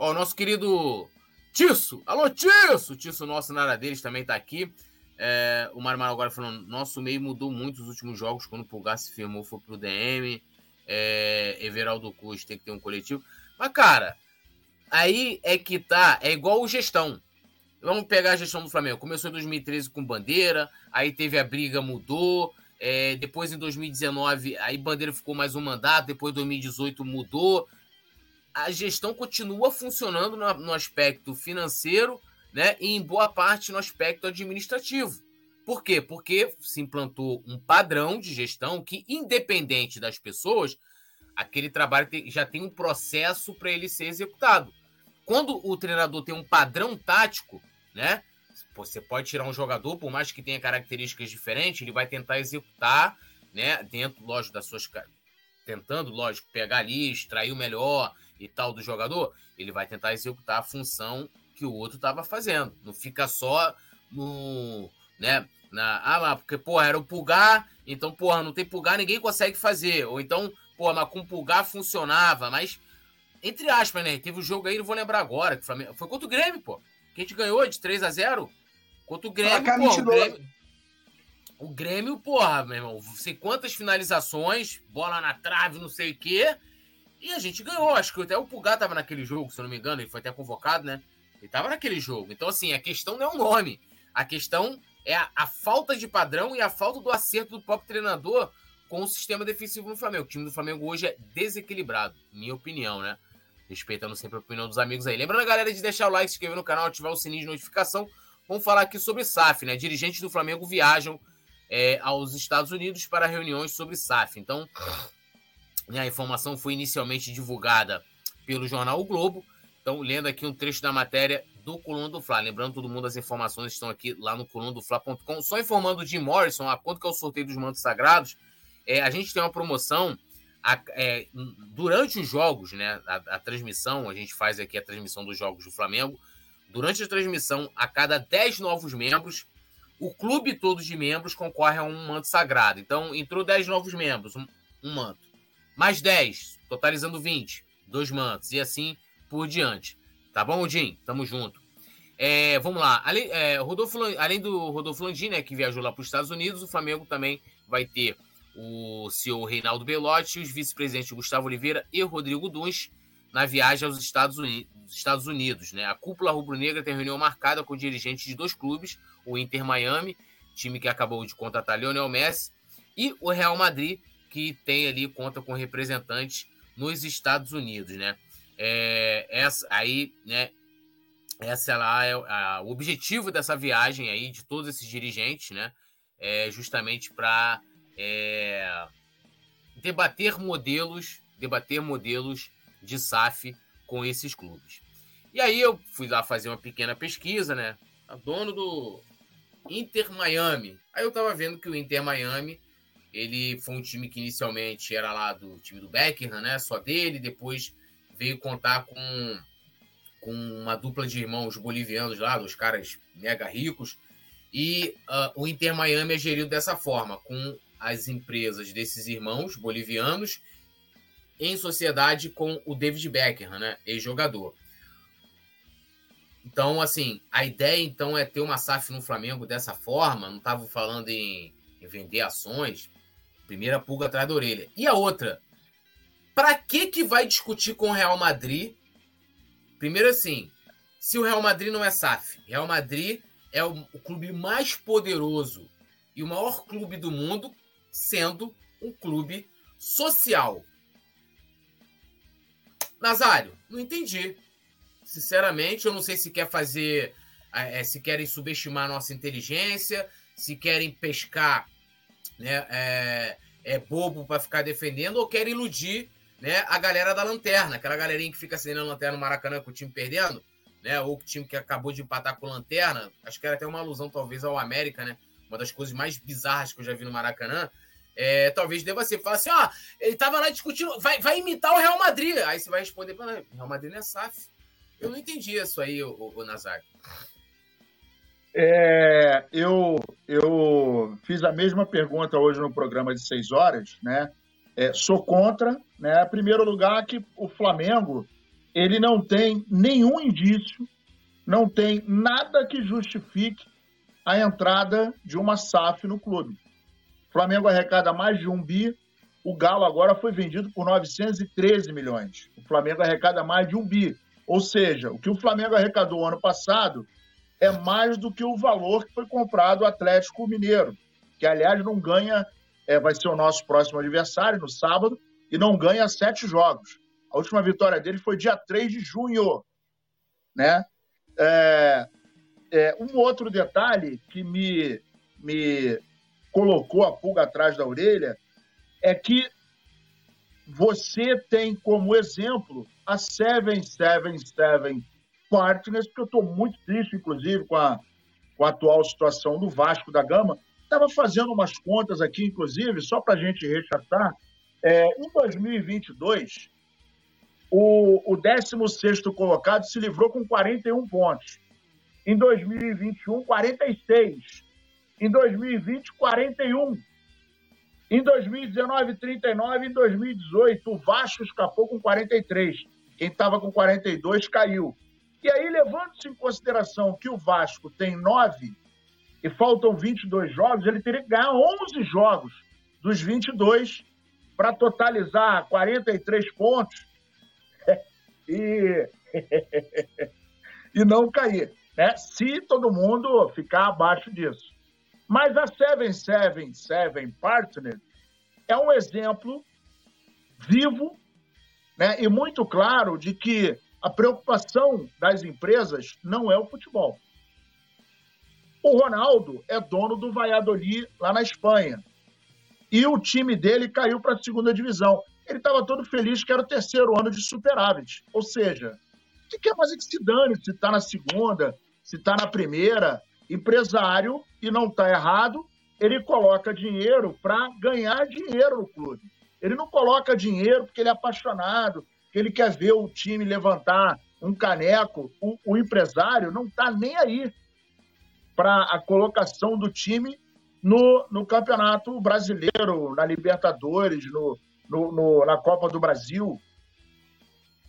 Ó, o nosso querido Tisso! Alô, Tisso! Tisso, nosso na área deles, também está aqui. É... O Marmar agora falando, nosso meio mudou muito nos últimos jogos, quando o Pulgar se firmou, foi pro DM. É... Everaldo Cruz tem que ter um coletivo. Mas, cara, aí é que tá, é igual o gestão. Vamos pegar a gestão do Flamengo. Começou em 2013 com Bandeira, aí teve a briga, mudou. É, depois em 2019, aí Bandeira ficou mais um mandato, depois em 2018 mudou. A gestão continua funcionando no, no aspecto financeiro, né? E em boa parte no aspecto administrativo. Por quê? Porque se implantou um padrão de gestão que, independente das pessoas, aquele trabalho já tem um processo para ele ser executado. Quando o treinador tem um padrão tático, né? Você pode tirar um jogador, por mais que tenha características diferentes, ele vai tentar executar, né? Dentro, lógico, das suas. Tentando, lógico, pegar ali, extrair o melhor e tal do jogador, ele vai tentar executar a função que o outro estava fazendo. Não fica só no. né? Na, ah, lá, porque, porra, era o pulgar, então, porra, não tem pulgar, ninguém consegue fazer. Ou então, porra, mas com pulgar funcionava, mas. Entre aspas, né? Teve um jogo aí, não vou lembrar agora, que Flamengo, foi contra o Grêmio, pô que a gente ganhou de 3 a 0 Contra o Grêmio, pô, o Grêmio, o Grêmio, porra, meu irmão, sei quantas finalizações, bola na trave, não sei o quê. E a gente ganhou. Acho que até o Pulgar tava naquele jogo, se eu não me engano, ele foi até convocado, né? Ele estava naquele jogo. Então, assim, a questão não é o nome. A questão é a, a, falta de padrão e a falta do acerto do próprio treinador com o sistema defensivo no Flamengo. O time do Flamengo hoje é desequilibrado, minha opinião, né? Respeitando sempre a opinião dos amigos aí. Lembrando a galera de deixar o like, se inscrever no canal, ativar o sininho de notificação. Vamos falar aqui sobre SAF, né? Dirigentes do Flamengo viajam é, aos Estados Unidos para reuniões sobre SAF. Então, a informação foi inicialmente divulgada pelo jornal O Globo. Então, lendo aqui um trecho da matéria do Coluna do Fla. Lembrando, todo mundo, as informações estão aqui lá no colunadofla.com. Só informando Jim Morrison, a quanto que é o sorteio dos mantos sagrados, é, a gente tem uma promoção a, é, durante os jogos, né? A, a, transmissão, a gente faz aqui a transmissão dos jogos do Flamengo. Durante a transmissão, a cada 10 novos membros, o clube todo de membros concorre a um manto sagrado. Então, entrou 10 novos membros, um, um manto. Mais 10, totalizando 20, dois mantos. E assim por diante. Tá bom, Jim? Tamo junto. É, vamos lá. Além, é, Rodolfo, além do Rodolfo Landim, né, que viajou lá para os Estados Unidos, o Flamengo também vai ter o CEO Reinaldo Belotti, os vice-presidentes Gustavo Oliveira e Rodrigo Duns na viagem aos Estados Unidos. Estados Unidos né? A cúpula rubro-negra tem reunião marcada com dirigentes de dois clubes, o Inter Miami, time que acabou de contratar Lionel Messi, e o Real Madrid, que tem ali, conta com representantes nos Estados Unidos, né? É, essa aí, né? Essa lá é a, o objetivo dessa viagem aí de todos esses dirigentes, né? É justamente para é, debater modelos, debater modelos de SAF com esses clubes. E aí eu fui lá fazer uma pequena pesquisa, né? Dono do Inter Miami. Aí eu tava vendo que o Inter Miami, ele foi um time que inicialmente era lá do time do Beckham, né? Só dele, depois veio contar com, com uma dupla de irmãos bolivianos lá, dos caras mega ricos. E uh, o Inter Miami é gerido dessa forma, com as empresas desses irmãos bolivianos em sociedade com o David Beckham, né, ex-jogador. Então, assim, a ideia então é ter uma SAF no Flamengo dessa forma. Não estava falando em, em, vender ações. Primeira pulga atrás da orelha. E a outra, para que que vai discutir com o Real Madrid? Primeiro assim, se o Real Madrid não é SAF, Real Madrid é o, o clube mais poderoso e o maior clube do mundo, sendo um clube social. Nazário, não entendi. Sinceramente, eu não sei se quer fazer, é, se querem subestimar a nossa inteligência, se querem pescar, né, é, é bobo para ficar defendendo ou querem iludir né, a galera da lanterna, aquela galerinha que fica acendendo lanterna no Maracanã com o time perdendo, né, ou o time que acabou de empatar com lanterna, acho que era até uma alusão talvez ao América, né, uma das coisas mais bizarras que eu já vi no Maracanã, é, talvez deva ser, falar assim, ó, ele tava lá discutindo, vai, vai imitar o Real Madrid, aí você vai responder, Real Madrid não é SAF. Eu não entendi isso aí, o, o, o. É, eu, eu fiz a mesma pergunta hoje no programa de seis horas, né? É, sou contra, né? Primeiro lugar que o Flamengo ele não tem nenhum indício, não tem nada que justifique a entrada de uma SAF no clube. O Flamengo arrecada mais de um bi, o Galo agora foi vendido por 913 milhões. O Flamengo arrecada mais de um bi. Ou seja, o que o Flamengo arrecadou ano passado é mais do que o valor que foi comprado o Atlético Mineiro, que aliás não ganha é, vai ser o nosso próximo adversário no sábado e não ganha sete jogos. A última vitória dele foi dia 3 de junho. Né? É, é, um outro detalhe que me, me colocou a pulga atrás da orelha é que você tem como exemplo a 777 Partners, porque eu estou muito triste, inclusive, com a, com a atual situação do Vasco da Gama, Estava fazendo umas contas aqui, inclusive, só para a gente rechaçar. É, em 2022, o, o 16 colocado se livrou com 41 pontos. Em 2021, 46. Em 2020, 41. Em 2019, 39. Em 2018, o Vasco escapou com 43. Quem estava com 42 caiu. E aí, levando-se em consideração que o Vasco tem nove e faltam 22 jogos, ele teria que ganhar 11 jogos dos 22 para totalizar 43 pontos. e e não cair, né? Se todo mundo ficar abaixo disso. Mas a 777 Partners é um exemplo vivo né, e muito claro de que a preocupação das empresas não é o futebol. O Ronaldo é dono do Valladolid lá na Espanha. E o time dele caiu para a segunda divisão. Ele estava todo feliz que era o terceiro ano de superávit. Ou seja, o que quer fazer que se dane se está na segunda, se está na primeira? Empresário, e não está errado, ele coloca dinheiro para ganhar dinheiro no clube. Ele não coloca dinheiro porque ele é apaixonado, que ele quer ver o time levantar um caneco. O, o empresário não está nem aí para a colocação do time no, no Campeonato Brasileiro, na Libertadores, no, no, no, na Copa do Brasil.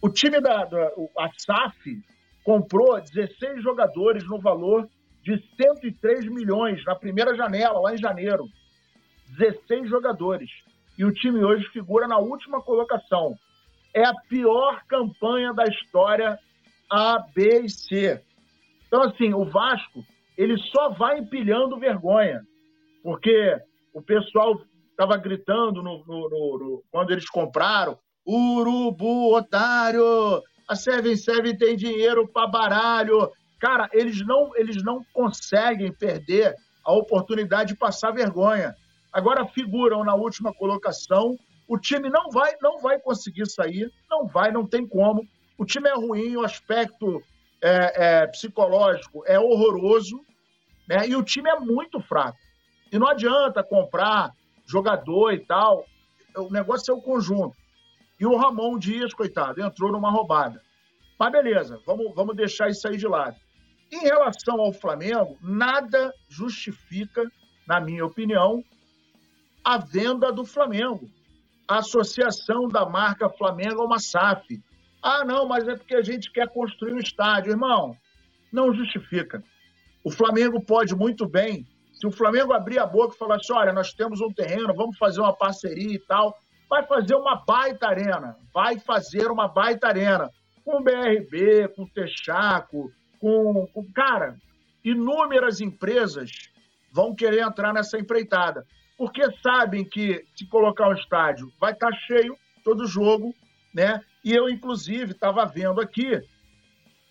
O time da, da a SAF comprou 16 jogadores no valor de 103 milhões na primeira janela, lá em janeiro. 16 jogadores. E o time hoje figura na última colocação. É a pior campanha da história A, B e C. Então, assim, o Vasco ele só vai empilhando vergonha, porque o pessoal estava gritando no, no, no, quando eles compraram: Urubu, otário! A 77 tem dinheiro para baralho. Cara, eles não, eles não conseguem perder a oportunidade de passar vergonha. Agora figuram na última colocação. O time não vai, não vai conseguir sair, não vai, não tem como. O time é ruim, o aspecto é, é, psicológico é horroroso. Né? E o time é muito fraco. E não adianta comprar jogador e tal. O negócio é o conjunto. E o Ramon Dias, coitado, entrou numa roubada. Mas beleza, vamos, vamos deixar isso aí de lado. Em relação ao Flamengo, nada justifica, na minha opinião, a venda do Flamengo. Associação da marca Flamengo a uma SAF. Ah, não, mas é porque a gente quer construir um estádio. Irmão, não justifica. O Flamengo pode muito bem, se o Flamengo abrir a boca e falar assim: olha, nós temos um terreno, vamos fazer uma parceria e tal, vai fazer uma baita arena, vai fazer uma baita arena, com o BRB, com o Texaco, com, com. Cara, inúmeras empresas vão querer entrar nessa empreitada, porque sabem que se colocar um estádio vai estar cheio todo jogo, né? E eu, inclusive, estava vendo aqui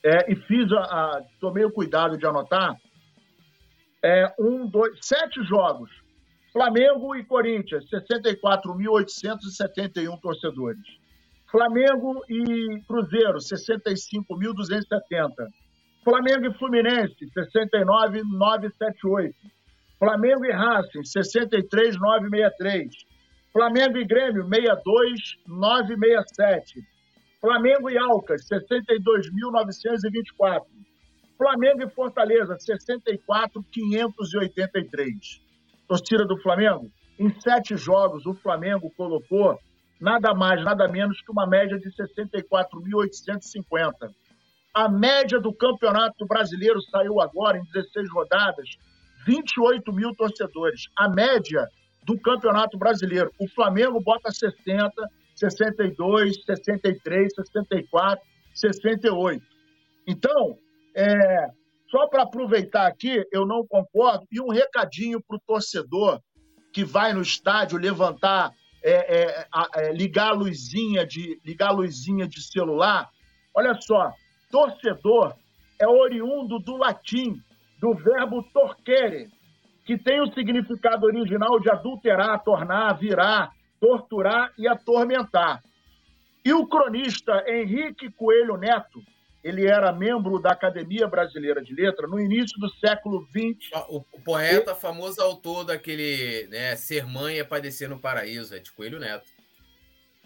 é, e fiz a, a, tomei o cuidado de anotar é, um, dois, sete jogos. Flamengo e Corinthians, 64.871 torcedores. Flamengo e Cruzeiro, 65.270. Flamengo e Fluminense, 69.978. Flamengo e Racing, 63.963. Flamengo e Grêmio, 62.967. Flamengo e Alcas, 62.924. Flamengo e Fortaleza, 64.583. Torcida do Flamengo, em sete jogos, o Flamengo colocou nada mais, nada menos que uma média de 64.850. A média do Campeonato Brasileiro saiu agora, em 16 rodadas, 28 mil torcedores. A média do Campeonato Brasileiro. O Flamengo bota 60, 62, 63, 64, 68. Então, é, só para aproveitar aqui, eu não concordo, e um recadinho para o torcedor que vai no estádio levantar, é, é, é, ligar, a luzinha de, ligar luzinha de celular. Olha só, torcedor é oriundo do latim, do verbo torquere, que tem o significado original de adulterar, tornar, virar, torturar e atormentar. E o cronista Henrique Coelho Neto, ele era membro da Academia Brasileira de Letras no início do século XX. O, poeta, famoso autor daquele né, Ser Mãe é Padecer no Paraíso, é de Coelho Neto.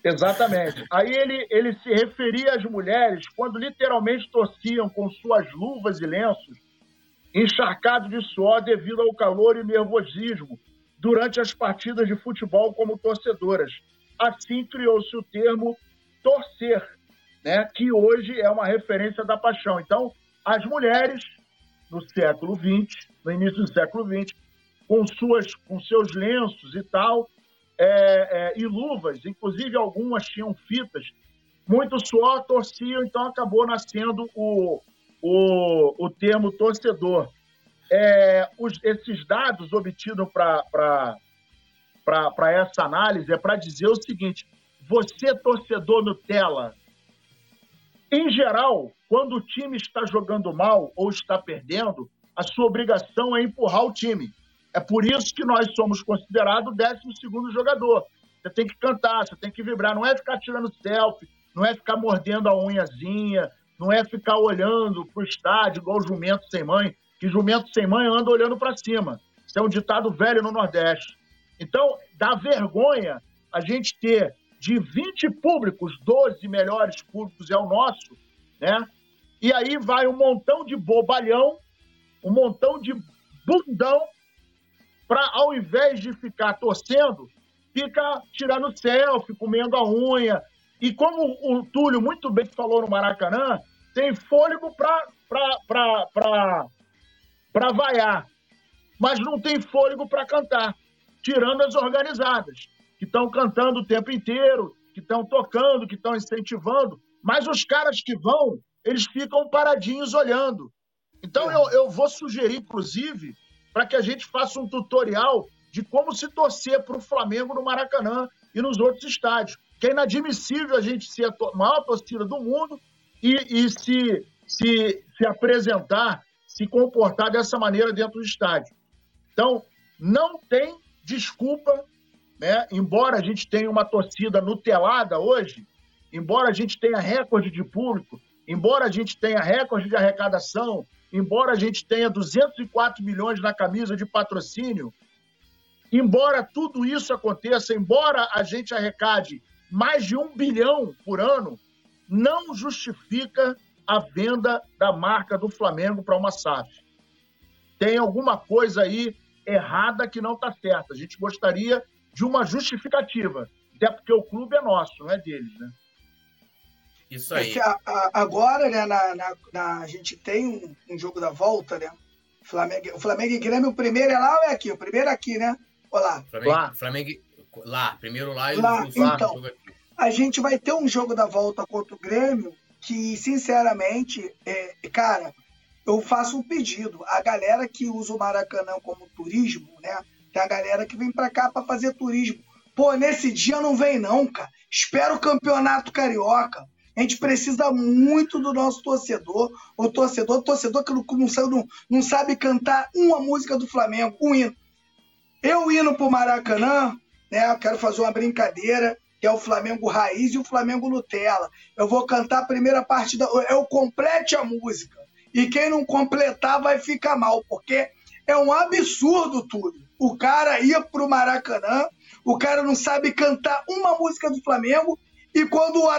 Exatamente. Aí ele, ele se referia às mulheres quando literalmente torciam com suas luvas e lenços, encharcados de suor devido ao calor e nervosismo, durante as partidas de futebol como torcedoras. Assim criou-se o termo torcer, né, que hoje é uma referência da paixão. Então, as mulheres no século XX, no início do século XX, com, suas, com seus lenços e tal, é, é, e luvas, inclusive algumas tinham fitas, muito suor torciam, então acabou nascendo o, o, o termo torcedor. É, os, esses dados obtidos para essa análise é para dizer o seguinte: você, torcedor Nutella, em geral, quando o time está jogando mal ou está perdendo, a sua obrigação é empurrar o time. É por isso que nós somos considerados o 12 jogador. Você tem que cantar, você tem que vibrar, não é ficar tirando selfie, não é ficar mordendo a unhazinha, não é ficar olhando para o estádio igual jumento sem mãe, que jumento sem mãe anda olhando para cima. Isso é um ditado velho no Nordeste. Então, dá vergonha a gente ter de 20 públicos, 12 melhores públicos é o nosso, né? E aí vai um montão de bobalhão, um montão de bundão, para ao invés de ficar torcendo, fica tirando selfie, comendo a unha. E como o Túlio muito bem falou no Maracanã, tem fôlego para vaiar, mas não tem fôlego para cantar, tirando as organizadas, que estão cantando o tempo inteiro, que estão tocando, que estão incentivando, mas os caras que vão, eles ficam paradinhos olhando. Então eu, eu vou sugerir, inclusive, para que a gente faça um tutorial de como se torcer para o Flamengo no Maracanã e nos outros estádios. Que é inadmissível a gente ser a maior torcida do mundo e, e se, se, se apresentar, se comportar dessa maneira dentro do estádio. Então, não tem desculpa, né? embora a gente tenha uma torcida nutelada hoje, embora a gente tenha recorde de público, embora a gente tenha recorde de arrecadação, embora a gente tenha 204 milhões na camisa de patrocínio, embora tudo isso aconteça, embora a gente arrecade mais de um bilhão por ano, não justifica a venda da marca do Flamengo para uma SAF. Tem alguma coisa aí errada que não está certa. A gente gostaria de uma justificativa, até porque o clube é nosso, não é deles, né? Isso aí. É a, a, agora, né, na, na, na, a gente tem um, um, jogo da volta, né? Flamengo, o Flamengo e Grêmio, o primeiro é lá ou é aqui? O primeiro é aqui, né? Olá. Flamengo, lá. Flamengo lá, primeiro lá e lá, o então, jogo aqui. A gente vai ter um jogo da volta contra o Grêmio que, sinceramente, é, cara, eu faço um pedido. A galera que usa o Maracanã como turismo, né? Tem a galera que vem para cá para fazer turismo. Pô, nesse dia não vem não, cara. Espera o campeonato carioca. A gente precisa muito do nosso torcedor. O torcedor, o torcedor que não, não, não sabe cantar uma música do Flamengo, um hino. Eu indo pro Maracanã, né? Eu quero fazer uma brincadeira, que é o Flamengo Raiz e o Flamengo Nutella. Eu vou cantar a primeira parte da. Eu complete a música. E quem não completar vai ficar mal, porque é um absurdo tudo. O cara ia pro Maracanã, o cara não sabe cantar uma música do Flamengo e quando o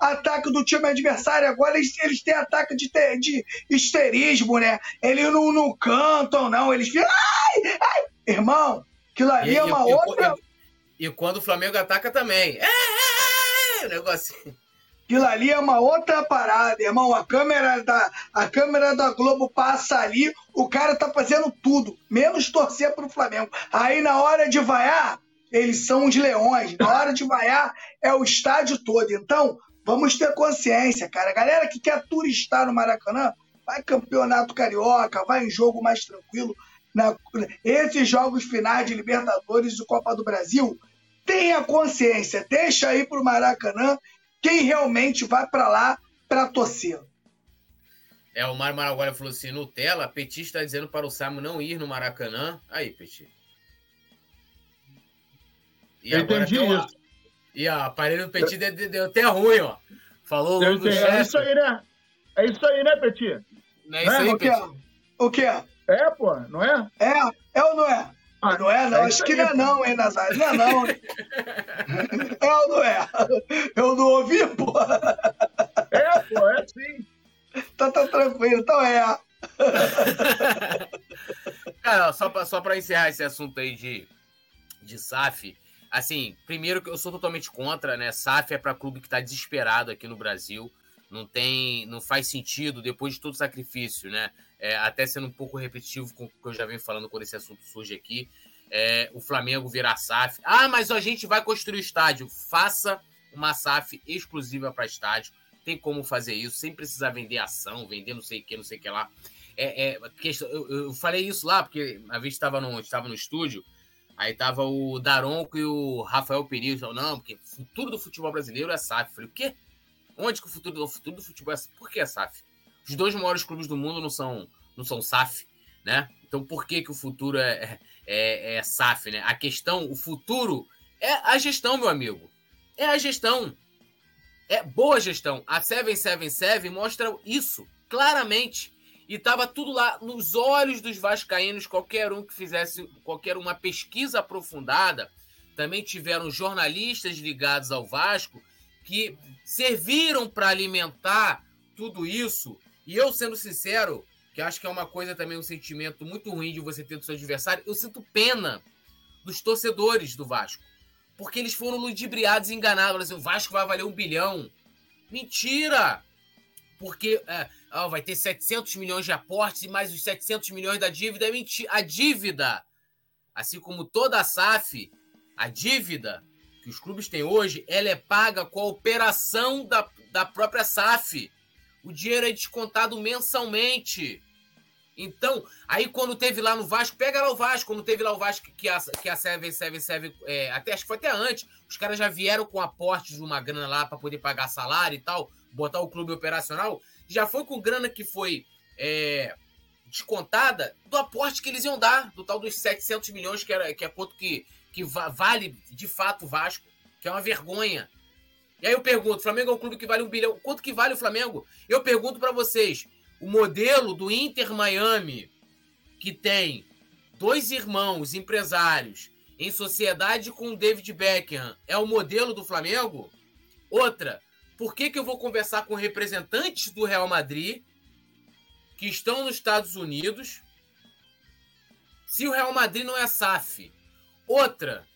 ataque do time adversário, agora eles, eles têm ataque de, de histerismo, né? Eles não, não cantam, não. Eles ficam. Ai, ai. Irmão, aquilo ali e, é uma e, outra. E, e, quando o Flamengo ataca também. É, é, é, é negocinho. Aquilo ali é uma outra parada, irmão. A câmera da, a câmera da Globo passa ali, o cara tá fazendo tudo, menos torcer pro Flamengo. Aí na hora de vaiar, eles são os leões. Na hora de vaiar, é o estádio todo. Então, vamos ter consciência, cara. A galera que quer turistar no Maracanã, vai campeonato carioca, vai em jogo mais tranquilo. Na... Esses jogos finais de Libertadores e Copa do Brasil, tenha consciência, deixa aí pro Maracanã quem realmente vai para lá para torcer. É, o Mário Maraguaia falou assim: Nutella, Petit está dizendo para o Samu não ir no Maracanã. Aí, Petit. E eu entendi isso. E a aparelho do Petit deu, deu, até ruim, ó. Falou o do É isso aí, né? É isso aí, né, Petit? Não é isso aí, o que Petit? O que é? Pô, não é? É, é ou não é? Ah, não é, não. É Acho que não é, não, hein, Nazário? Não é, não. é ou não é? Eu não ouvi, pô. É, pô, é sim. Tá, tá tranquilo, então é. Cara, só pra, só pra encerrar esse assunto aí de, de SAF, Assim, primeiro que eu sou totalmente contra, né? SAF é para clube que está desesperado aqui no Brasil. Não tem, não faz sentido depois de todo sacrifício, né? É, até sendo um pouco repetitivo com o que eu já venho falando quando esse assunto surge aqui. É, o Flamengo virar SAF. Ah, mas a gente vai construir o estádio. Faça uma SAF exclusiva para estádio. tem como fazer isso sem precisar vender ação, vender não sei o que, não sei o que lá. É, é, eu, eu, falei isso lá, porque a vez estava no, estava no estúdio, aí tava o Daronco e o Rafael Peniz, não, porque o futuro do futebol brasileiro é SAF. Eu falei, o quê? Onde que o futuro, o futuro do futebol é SAF? Por que é SAF? Os dois maiores clubes do mundo não são, não são SAF, né? Então por que, que o futuro é, é, é SAF, né? A questão, o futuro é a gestão, meu amigo. É a gestão. É boa gestão. A 777 mostra isso claramente. E estava tudo lá nos olhos dos vascaínos, qualquer um que fizesse qualquer uma pesquisa aprofundada. Também tiveram jornalistas ligados ao Vasco que serviram para alimentar tudo isso. E eu, sendo sincero, que acho que é uma coisa também, um sentimento muito ruim de você ter do seu adversário, eu sinto pena dos torcedores do Vasco. Porque eles foram ludibriados e enganados. Assim, o Vasco vai valer um bilhão. Mentira! Porque é, ó, vai ter 700 milhões de aportes e mais os 700 milhões da dívida. É mentira. A dívida, assim como toda a SAF, a dívida que os clubes têm hoje, ela é paga com a operação da, da própria SAF. O dinheiro é descontado mensalmente. Então, aí quando teve lá no Vasco, pega lá o Vasco, quando teve lá o Vasco que a, que a 777, é, até, acho que foi até antes, os caras já vieram com aportes de uma grana lá para poder pagar salário e tal, botar o clube operacional, já foi com grana que foi é, descontada do aporte que eles iam dar, do tal dos 700 milhões, que, era, que é quanto que, que vale de fato o Vasco, que é uma vergonha. E aí eu pergunto, Flamengo é um clube que vale um bilhão, quanto que vale o Flamengo? Eu pergunto para vocês, o modelo do Inter Miami, que tem dois irmãos empresários em sociedade com o David Beckham, é o modelo do Flamengo? Outra, por que, que eu vou conversar com representantes do Real Madrid que estão nos Estados Unidos se o Real Madrid não é SAF? Outra,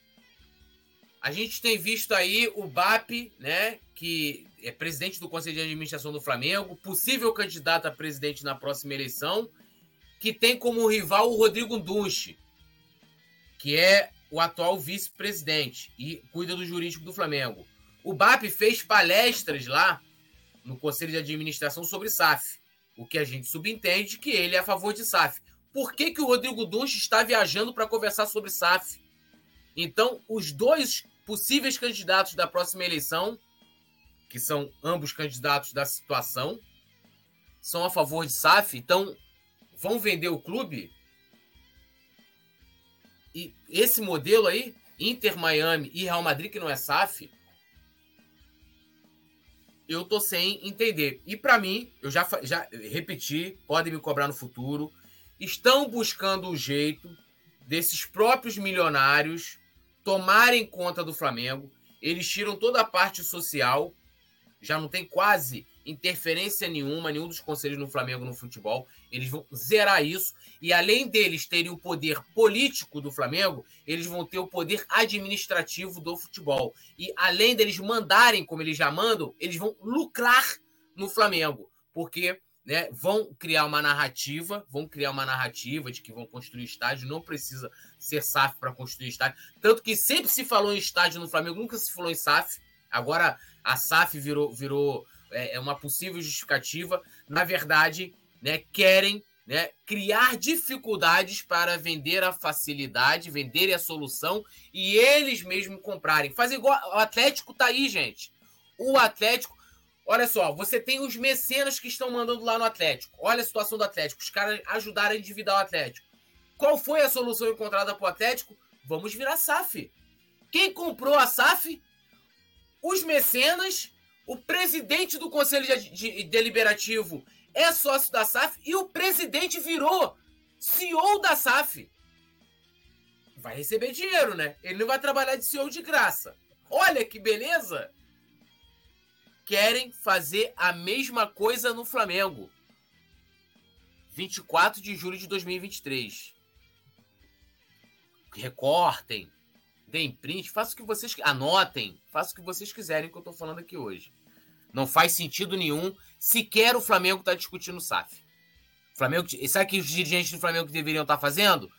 a gente tem visto aí o BAP, né, que é presidente do Conselho de Administração do Flamengo, possível candidato a presidente na próxima eleição, que tem como rival o Rodrigo Dunche, que é o atual vice-presidente e cuida do jurídico do Flamengo. O BAP fez palestras lá no Conselho de Administração sobre SAF, o que a gente subentende que ele é a favor de SAF. Por que, que o Rodrigo Dunche está viajando para conversar sobre SAF? Então, os dois possíveis candidatos da próxima eleição, que são ambos candidatos da situação, são a favor de SAF, então vão vender o clube. E esse modelo aí, Inter Miami e Real Madrid, que não é SAF, eu tô sem entender. E para mim, eu já, já repeti, podem me cobrar no futuro, estão buscando o jeito desses próprios milionários tomarem conta do Flamengo. Eles tiram toda a parte social, já não tem quase interferência nenhuma, nenhum dos conselhos no Flamengo no futebol. Eles vão zerar isso. E além deles terem o poder político do Flamengo, eles vão ter o poder administrativo do futebol. E além deles mandarem como eles já mandam, eles vão lucrar no Flamengo. Porque né, vão criar uma narrativa, vão criar uma narrativa de que vão construir estádio, não precisa ser SAF para construir estádio. Tanto que sempre se falou em estádio no Flamengo, nunca se falou em SAF. Agora a SAF virou, virou é, é, uma possível justificativa. Na verdade, né, querem né, criar dificuldades para vender a facilidade, vender a solução e eles mesmos comprarem. Fazer igual. O Atlético tá aí, gente. O Atlético Olha só, você tem os mecenas que estão mandando lá no Atlético. Olha a situação do Atlético. Os caras ajudaram a endividar o Atlético. Qual foi a solução encontrada para o Atlético? Vamos virar SAF. Quem comprou a SAF? Os mecenas, o presidente do Conselho de, de, Deliberativo é sócio da SAF e o presidente virou CEO da SAF. Vai receber dinheiro, né? Ele não vai trabalhar de CEO de graça. Olha que beleza! Querem fazer a mesma coisa no Flamengo. 24 de julho de 2023. Recortem, deem print, façam o que vocês anotem, façam o que vocês quiserem que eu estou falando aqui hoje. Não faz sentido nenhum. Sequer o Flamengo está discutindo o SAF. Flamengo, sabe o que os dirigentes do Flamengo deveriam estar tá fazendo?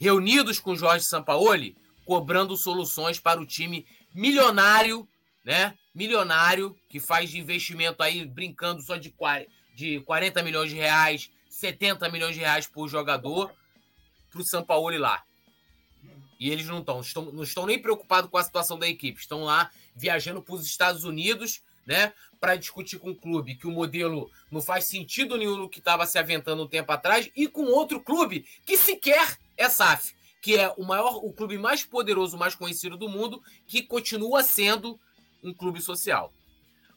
Reunidos com Jorge Sampaoli, cobrando soluções para o time milionário né? Milionário, que faz de investimento aí, brincando só de, de 40 milhões de reais, 70 milhões de reais por jogador, pro São Paulo lá. E eles não estão, estão, não estão nem preocupados com a situação da equipe. Estão lá viajando para os Estados Unidos, né? Para discutir com o clube que o modelo não faz sentido nenhum no que estava se aventando um tempo atrás, e com outro clube que sequer é SAF, que é o maior, o clube mais poderoso, mais conhecido do mundo, que continua sendo um clube social.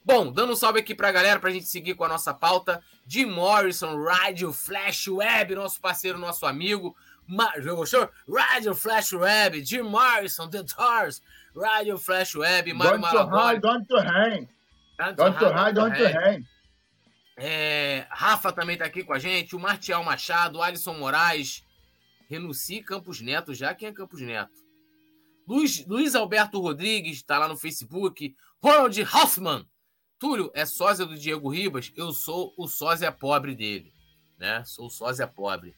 Bom, dando um salve aqui para a galera, para a gente seguir com a nossa pauta. Jim Morrison, Rádio Flash Web, nosso parceiro, nosso amigo. Radio Flash Web, Jim Morrison, The Doors, Radio Flash Web, Mário Malagoli. Don't to hang. Don't to hang, don't to hang. É, Rafa também tá aqui com a gente, o Martial Machado, o Alisson Moraes, Renuncie Campos Neto, já quem é Campos Neto? Luiz, Luiz Alberto Rodrigues está lá no Facebook, Ronald Hoffman, Túlio é sósia do Diego Ribas, eu sou o sósia pobre dele, né? Sou o sósia pobre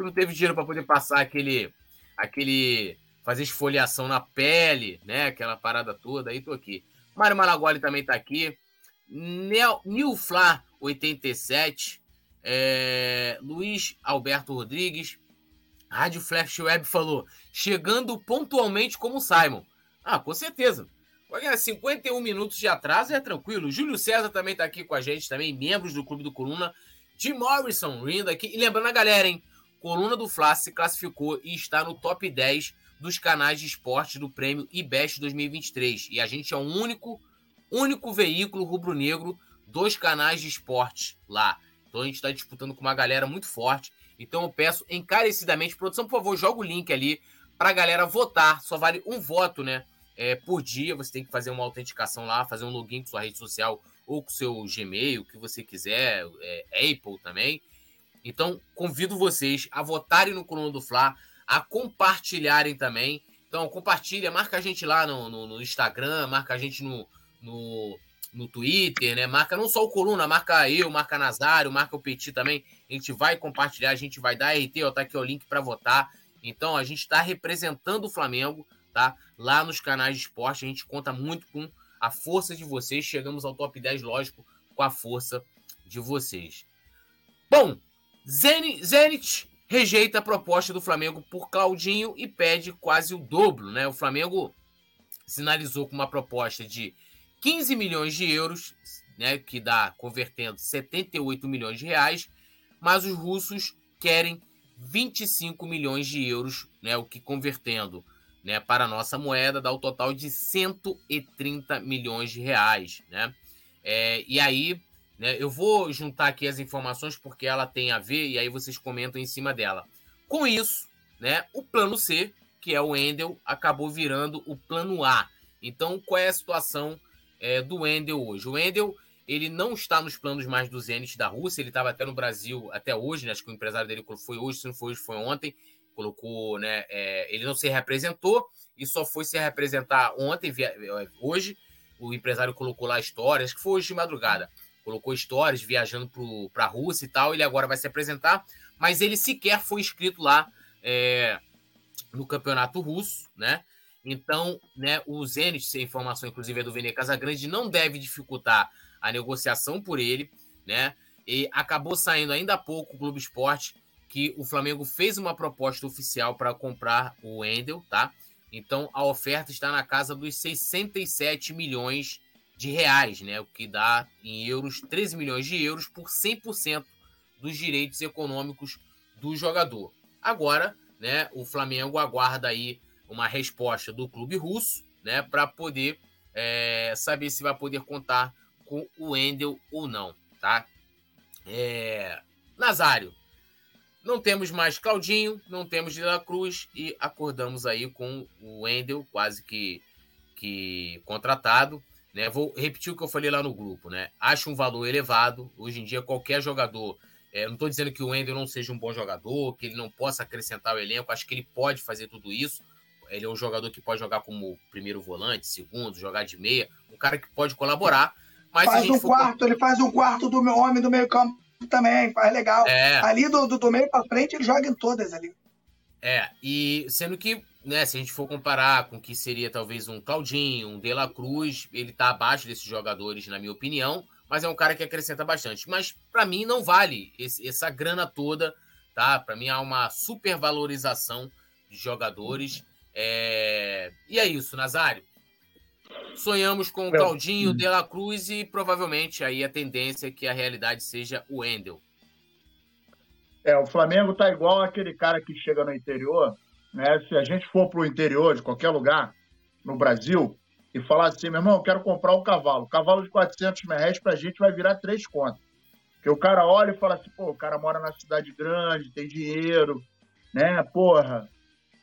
tu não teve dinheiro para poder passar aquele, aquele, fazer esfoliação na pele, né? Aquela parada toda. Aí tô aqui. Mário Malagoli também tá aqui. Nilfla 87, é, Luiz Alberto Rodrigues, Rádio Flash Web falou, chegando pontualmente como Simon. Ah, com certeza. 51 minutos de atraso é tranquilo. Júlio César também tá aqui com a gente, também membros do Clube do Coluna. Jim Morrison rindo aqui. E lembrando a galera, hein? Coluna do Fla se classificou e está no top 10 dos canais de esportes do prêmio IBEST 2023. E a gente é o único, único veículo rubro-negro dos canais de esportes lá. Então a gente está disputando com uma galera muito forte. Então eu peço encarecidamente, produção, por favor, joga o link ali para a galera votar. Só vale um voto, né? É, por dia. Você tem que fazer uma autenticação lá, fazer um login com sua rede social ou com seu Gmail, o que você quiser, é, Apple também. Então, convido vocês a votarem no Coluna do Fla, a compartilharem também. Então, compartilha, marca a gente lá no, no, no Instagram, marca a gente no, no, no, Twitter, né? Marca não só o Coluna, marca eu, marca Nazário, marca o Petit também. A gente vai compartilhar, a gente vai dar RT, ó, tá aqui o link para votar. Então, a gente está representando o Flamengo, tá? Lá nos canais de esporte, a gente conta muito com a força de vocês. Chegamos ao top 10, lógico, com a força de vocês. Bom, Zenit rejeita a proposta do Flamengo por Claudinho e pede quase o dobro, né? O Flamengo sinalizou com uma proposta de 15 milhões de euros, né, que dá convertendo 78 milhões de reais, mas os russos querem 25 milhões de euros, né, o que convertendo, né, para a nossa moeda dá o total de 130 milhões de reais, né? É, e aí né? Eu vou juntar aqui as informações porque ela tem a ver e aí vocês comentam em cima dela. Com isso, né, o plano C, que é o Endel, acabou virando o plano A. Então, qual é a situação é, do Endel hoje? O Endel ele não está nos planos mais do Zenit da Rússia, ele estava até no Brasil até hoje, né? acho que o empresário dele foi hoje, se não foi hoje, foi ontem, colocou, né? É, ele não se representou e só foi se representar ontem, via, hoje, o empresário colocou lá histórias, que foi hoje de madrugada colocou stories viajando para a Rússia e tal. Ele agora vai se apresentar, mas ele sequer foi inscrito lá é, no campeonato russo, né? Então, né, o Zenit, a informação inclusive é do Vene Casagrande, não deve dificultar a negociação por ele, né? E acabou saindo ainda há pouco o Globo Esporte que o Flamengo fez uma proposta oficial para comprar o Endel, tá? Então a oferta está na casa dos 67 milhões de reais, né? O que dá em euros 13 milhões de euros por 100% dos direitos econômicos do jogador. Agora, né, o Flamengo aguarda aí uma resposta do clube russo, né, para poder é, saber se vai poder contar com o Endel ou não, tá? É... Nazário, não temos mais Claudinho, não temos De La Cruz e acordamos aí com o Endel quase que, que contratado. Né? Vou repetir o que eu falei lá no grupo. Né? Acho um valor elevado. Hoje em dia, qualquer jogador. É, não estou dizendo que o Wendel não seja um bom jogador, que ele não possa acrescentar o elenco. Acho que ele pode fazer tudo isso. Ele é um jogador que pode jogar como primeiro volante, segundo, jogar de meia. Um cara que pode colaborar. Mas faz um quarto, for... ele faz um quarto do meu homem do meio campo também, faz legal. É. Ali do, do, do meio para frente, ele joga em todas ali. É, e sendo que né, se a gente for comparar com o que seria talvez um Claudinho, um De La Cruz, ele está abaixo desses jogadores, na minha opinião, mas é um cara que acrescenta bastante. Mas para mim não vale esse, essa grana toda, tá? Para mim há uma supervalorização de jogadores. É... E é isso, Nazário. Sonhamos com o Claudinho, De La Cruz e provavelmente aí a tendência é que a realidade seja o Endel. É, o Flamengo tá igual aquele cara que chega no interior né? Se a gente for para o interior de qualquer lugar no Brasil e falar assim, meu irmão, eu quero comprar um cavalo. cavalo de 400 mil reais para a gente vai virar três contas. Porque o cara olha e fala assim, pô, o cara mora na cidade grande, tem dinheiro, né? Porra,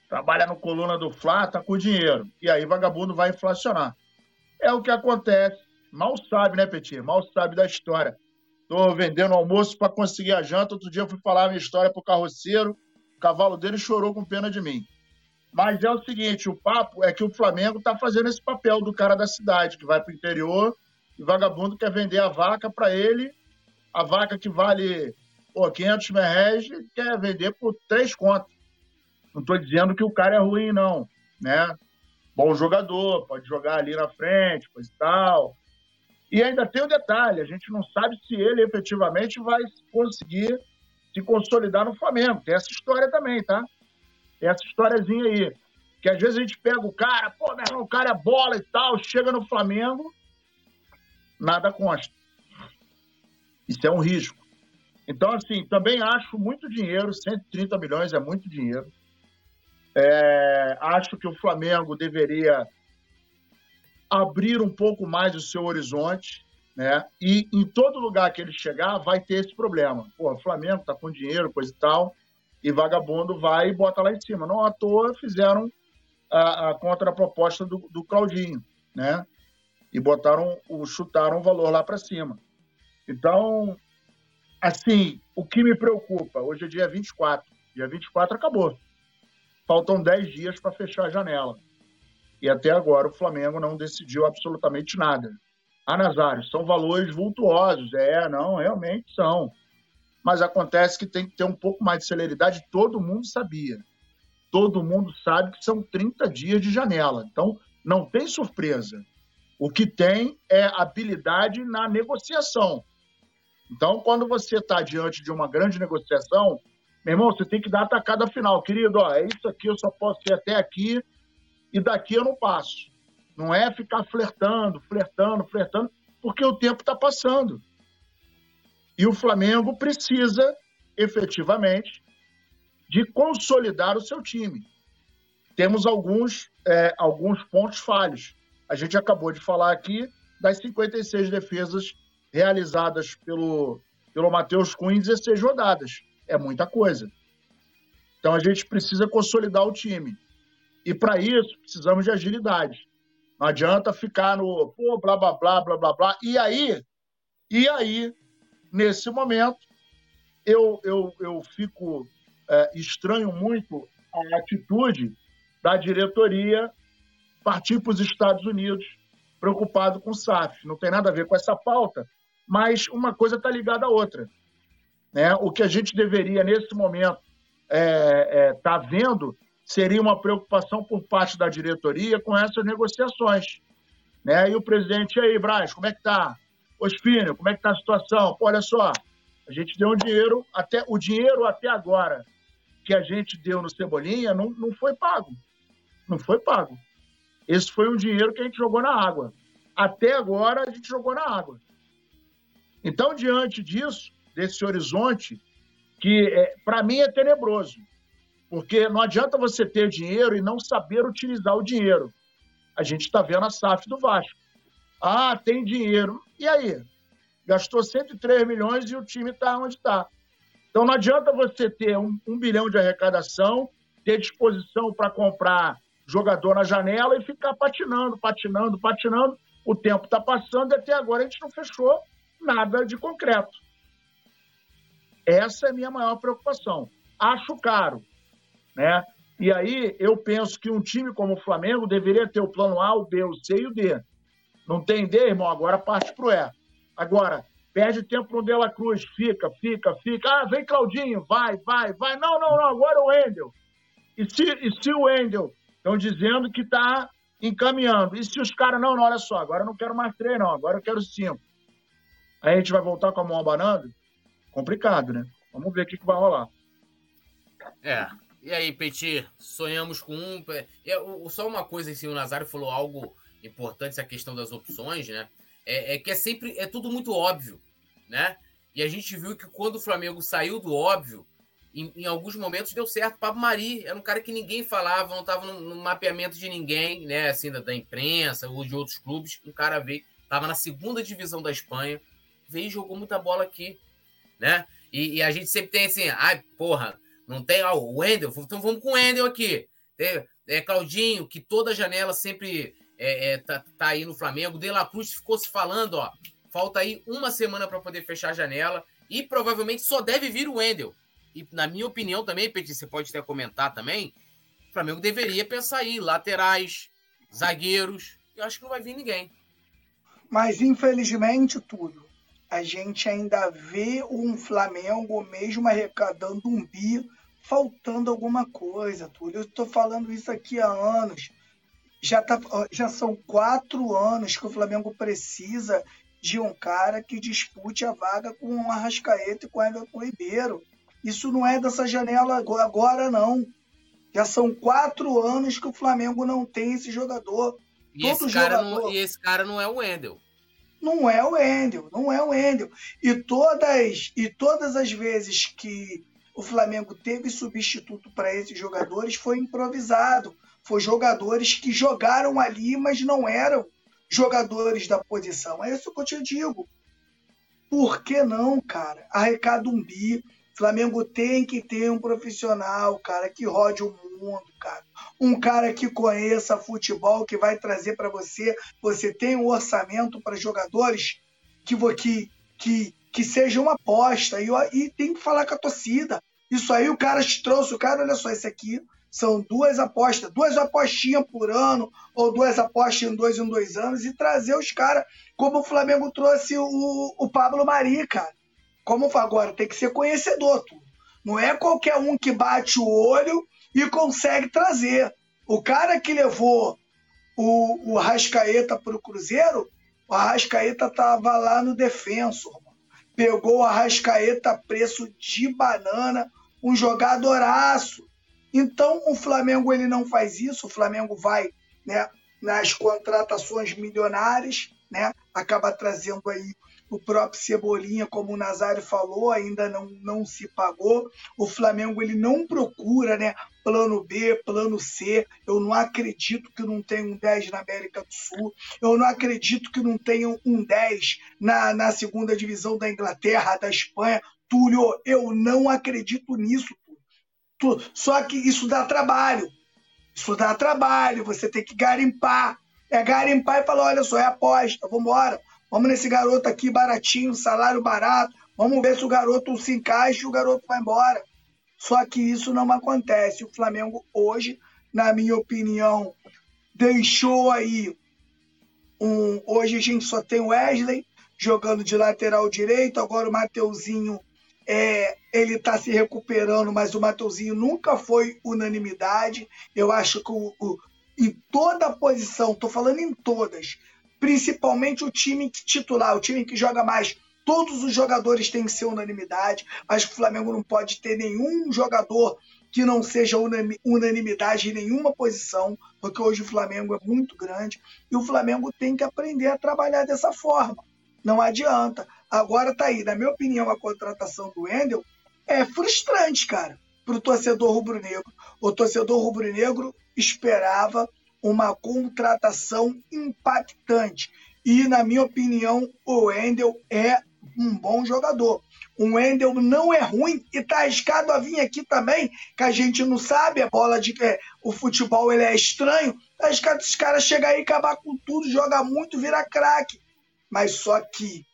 trabalha no coluna do Fla, tá com dinheiro. E aí vagabundo vai inflacionar. É o que acontece. Mal sabe, né, Petir? Mal sabe da história. Tô vendendo almoço para conseguir a janta. Outro dia eu fui falar a minha história pro carroceiro. O cavalo dele chorou com pena de mim. Mas é o seguinte, o papo é que o Flamengo está fazendo esse papel do cara da cidade, que vai para o interior e vagabundo quer vender a vaca para ele, a vaca que vale pô, 500 mil reais, quer vender por três contas. Não estou dizendo que o cara é ruim, não, né? Bom jogador, pode jogar ali na frente, coisa e tal. E ainda tem o detalhe, a gente não sabe se ele efetivamente vai conseguir se consolidar no Flamengo. Tem essa história também, tá? Tem essa historiazinha aí. Que às vezes a gente pega o cara, pô, meu irmão, o cara é bola e tal, chega no Flamengo, nada consta. Isso é um risco. Então, assim, também acho muito dinheiro, 130 milhões é muito dinheiro. É, acho que o Flamengo deveria abrir um pouco mais o seu horizonte, né? E em todo lugar que ele chegar, vai ter esse problema. Pô, o Flamengo tá com dinheiro, coisa e tal, e vagabundo vai e bota lá em cima. Não à toa fizeram a, a contraproposta do, do Claudinho, né? E botaram, o, chutaram o valor lá para cima. Então, assim, o que me preocupa, hoje é dia 24. Dia 24 acabou. Faltam 10 dias para fechar a janela. E até agora o Flamengo não decidiu absolutamente nada. Ah, Nazário, são valores vultuosos. É, não, realmente são. Mas acontece que tem que ter um pouco mais de celeridade. Todo mundo sabia. Todo mundo sabe que são 30 dias de janela. Então, não tem surpresa. O que tem é habilidade na negociação. Então, quando você está diante de uma grande negociação, meu irmão, você tem que dar a tacada final. Querido, ó, é isso aqui, eu só posso ir até aqui e daqui eu não passo. Não é ficar flertando, flertando, flertando, porque o tempo está passando. E o Flamengo precisa, efetivamente, de consolidar o seu time. Temos alguns, é, alguns pontos falhos. A gente acabou de falar aqui das 56 defesas realizadas pelo, pelo Matheus Cunha em 16 rodadas. É muita coisa. Então a gente precisa consolidar o time. E para isso precisamos de agilidade. Não adianta ficar no pô, blá, blá, blá, blá, blá, blá. E aí, e aí, nesse momento, eu, eu, eu fico é, estranho muito a atitude da diretoria partir para os Estados Unidos preocupado com o SAF. Não tem nada a ver com essa pauta, mas uma coisa está ligada à outra. Né? O que a gente deveria, nesse momento, estar é, é, tá vendo seria uma preocupação por parte da diretoria com essas negociações. Né? E o presidente, e aí, Braz, como é que tá? Ô, Espínio, como é que tá a situação? Pô, olha só, a gente deu um dinheiro, até o dinheiro até agora que a gente deu no Cebolinha não, não foi pago. Não foi pago. Esse foi um dinheiro que a gente jogou na água. Até agora a gente jogou na água. Então, diante disso, desse horizonte, que é, para mim é tenebroso, porque não adianta você ter dinheiro e não saber utilizar o dinheiro. A gente está vendo a SAF do Vasco. Ah, tem dinheiro. E aí? Gastou 103 milhões e o time está onde está. Então não adianta você ter um, um bilhão de arrecadação, ter disposição para comprar jogador na janela e ficar patinando, patinando, patinando. O tempo está passando e até agora a gente não fechou nada de concreto. Essa é a minha maior preocupação. Acho caro, né? E aí eu penso que um time como o Flamengo deveria ter o plano A, o B, o C e o D. Não tem D, irmão, agora parte pro E. Agora, perde tempo no Dela Cruz, fica, fica, fica. Ah, vem Claudinho, vai, vai, vai. Não, não, não, agora o Wendel. E se, e se o Wendel Estão dizendo que está encaminhando. E se os caras, não, não, olha só, agora eu não quero mais três, não, agora eu quero cinco. Aí a gente vai voltar com a mão abanando? Complicado, né? Vamos ver o que, que vai rolar. É. E aí, Petit, sonhamos com um. É, só uma coisa assim, o Nazário falou algo importante, essa questão das opções, né? É, é que é sempre. É tudo muito óbvio, né? E a gente viu que quando o Flamengo saiu do óbvio, em, em alguns momentos deu certo. Pablo Mari era um cara que ninguém falava, não estava no, no, mapeamento de ninguém, né? Assim, da, da, imprensa ou de outros clubes. Um cara veio, estava na segunda divisão da Espanha, veio e jogou muita bola aqui, né? E, e, a gente sempre tem assim, ai, porra, não tem ó, o Wendel, então vamos com o Wendel aqui. É, Claudinho, que toda janela sempre é, é, tá, tá aí no Flamengo. De La Cruz ficou se falando, ó, falta aí uma semana para poder fechar a janela e provavelmente só deve vir o Wendel. E na minha opinião também, Petit, você pode até comentar também, o Flamengo deveria pensar aí, laterais, zagueiros, eu acho que não vai vir ninguém. Mas infelizmente, tudo, a gente ainda vê um Flamengo mesmo arrecadando um bi, faltando alguma coisa, Túlio. Eu estou falando isso aqui há anos. Já, tá, já são quatro anos que o Flamengo precisa de um cara que dispute a vaga com o Arrascaeta e com o Everton Ribeiro. Isso não é dessa janela agora, não. Já são quatro anos que o Flamengo não tem esse jogador. E, Todo esse, cara jogador... Não, e esse cara não é o Wendel. Não é o Wendel, não é o Wendel. E todas, e todas as vezes que o Flamengo teve substituto para esses jogadores foi improvisado. Foi jogadores que jogaram ali, mas não eram jogadores da posição. É isso que eu te digo. Por que não, cara? Arrecada um bi, Flamengo tem que ter um profissional, cara, que rode o mundo, cara. Um cara que conheça futebol, que vai trazer para você. Você tem um orçamento para jogadores que, que, que, que seja uma aposta. E, e tem que falar com a torcida. Isso aí o cara te trouxe, o cara, olha só, esse aqui são duas apostas, duas apostinhas por ano, ou duas apostas em dois em dois anos, e trazer os caras, como o Flamengo trouxe o, o Pablo Mari, cara. Como agora, tem que ser conhecedor, tu. Não é qualquer um que bate o olho e consegue trazer. O cara que levou o, o Arrascaeta para o Cruzeiro, o Arrascaeta estava lá no defenso. Pegou o Arrascaeta preço de banana, um jogadoraço. Então o Flamengo ele não faz isso, o Flamengo vai né, nas contratações milionárias, né, acaba trazendo aí o próprio Cebolinha, como o Nazário falou, ainda não, não se pagou. O Flamengo ele não procura né, plano B, plano C. Eu não acredito que não tenha um 10 na América do Sul. Eu não acredito que não tenha um 10 na, na segunda divisão da Inglaterra, da Espanha. Túlio, eu não acredito nisso. Túlio. Só que isso dá trabalho. Isso dá trabalho. Você tem que garimpar. É garimpar e falar: olha só, é aposta, vamos embora Vamos nesse garoto aqui baratinho, salário barato. Vamos ver se o garoto se encaixa e o garoto vai embora. Só que isso não acontece. O Flamengo hoje, na minha opinião, deixou aí um. Hoje a gente só tem o Wesley jogando de lateral direito. Agora o Mateuzinho é, ele está se recuperando, mas o Mateuzinho nunca foi unanimidade. Eu acho que o, o, em toda posição, estou falando em todas, principalmente o time titular, o time que joga mais. Todos os jogadores têm que ser unanimidade. Acho que o Flamengo não pode ter nenhum jogador que não seja unanimidade em nenhuma posição, porque hoje o Flamengo é muito grande e o Flamengo tem que aprender a trabalhar dessa forma. Não adianta. Agora tá aí, na minha opinião, a contratação do Wendel é frustrante, cara, para o torcedor rubro-negro. O torcedor rubro-negro esperava uma contratação impactante. E, na minha opinião, o Wendel é um bom jogador. O Wendel não é ruim e tá arriscado a vir aqui também, que a gente não sabe, a bola de é, o futebol ele é estranho. Tá arriscado esses caras chegar aí, acabar com tudo, joga muito, vira craque. Mas só que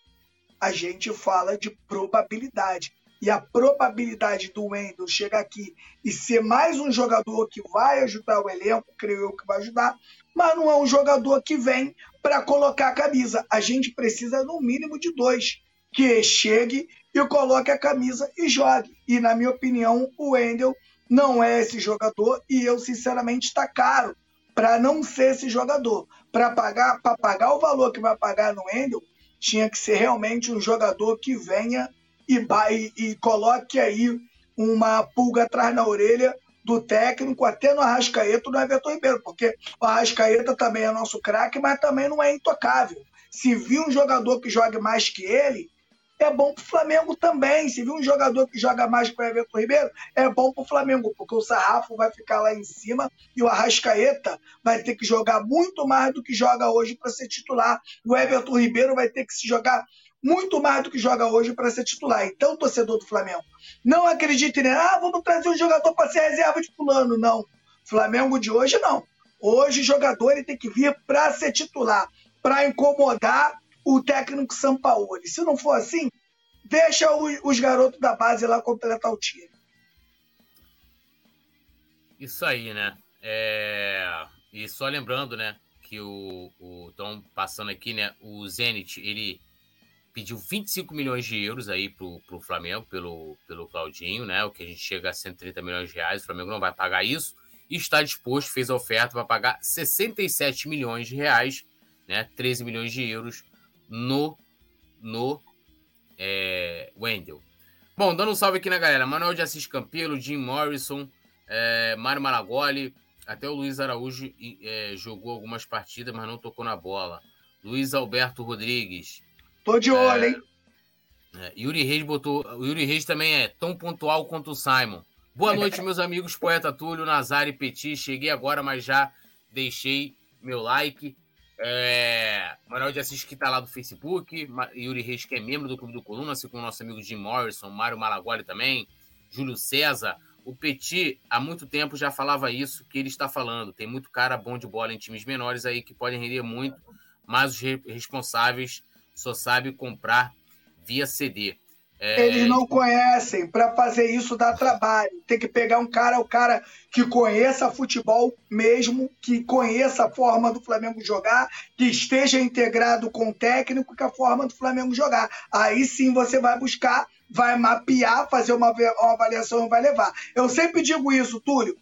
a gente fala de probabilidade e a probabilidade do Wendel chegar aqui e ser mais um jogador que vai ajudar o elenco, creio eu que vai ajudar, mas não é um jogador que vem para colocar a camisa. A gente precisa, no mínimo, de dois que chegue e coloque a camisa e jogue. E, na minha opinião, o Wendel não é esse jogador e eu, sinceramente, está caro para não ser esse jogador. Para pagar, pagar o valor que vai pagar no Endel, tinha que ser realmente um jogador que venha e, e, e coloque aí uma pulga atrás na orelha do técnico, até no Arrascaeta no Everton Ribeiro, porque o Arrascaeta também é nosso craque, mas também não é intocável. Se vir um jogador que jogue mais que ele, é bom para o Flamengo também. Se vir um jogador que joga mais que o Everton Ribeiro, é bom para o Flamengo, porque o Sarrafo vai ficar lá em cima e o Arrascaeta vai ter que jogar muito mais do que joga hoje para ser titular. O Everton Ribeiro vai ter que se jogar muito mais do que joga hoje para ser titular. Então, torcedor do Flamengo, não acredite, né? Ah, vamos trazer um jogador para ser reserva de fulano. Não. Flamengo de hoje, não. Hoje o jogador ele tem que vir para ser titular, para incomodar o técnico Sampaoli. Se não for assim, deixa os, os garotos da base lá completar o time. Isso aí, né? É... E só lembrando, né, que o estão passando aqui, né, o Zenit, ele pediu 25 milhões de euros aí pro, pro Flamengo, pelo, pelo Claudinho, né? O que a gente chega a 130 milhões de reais. O Flamengo não vai pagar isso. E está disposto, fez a oferta para pagar 67 milhões de reais, né? 13 milhões de euros no, no é, Wendel. Bom, dando um salve aqui na galera. Manuel de Assis Campelo, Jim Morrison, é, Mário Malagoli, até o Luiz Araújo é, jogou algumas partidas, mas não tocou na bola. Luiz Alberto Rodrigues, Tô de olho, é, hein? É, Yuri Reis botou. O Yuri Reis também é tão pontual quanto o Simon. Boa noite, meus amigos, poeta Túlio, Nazar e Petit. Cheguei agora, mas já deixei meu like. É, Manuel de Assis que tá lá do Facebook, Yuri Reis que é membro do Clube do Coluna, assim como o nosso amigo Jim Morrison, Mário Malagoli também, Júlio César. O Petit, há muito tempo, já falava isso que ele está falando. Tem muito cara bom de bola em times menores aí que podem render muito, mas os responsáveis só sabe comprar via CD. É... Eles não conhecem. Para fazer isso dá trabalho. Tem que pegar um cara, o cara que conheça futebol mesmo, que conheça a forma do Flamengo jogar, que esteja integrado com o técnico com a forma do Flamengo jogar. Aí sim você vai buscar, vai mapear, fazer uma, uma avaliação e vai levar. Eu sempre digo isso, Túlio.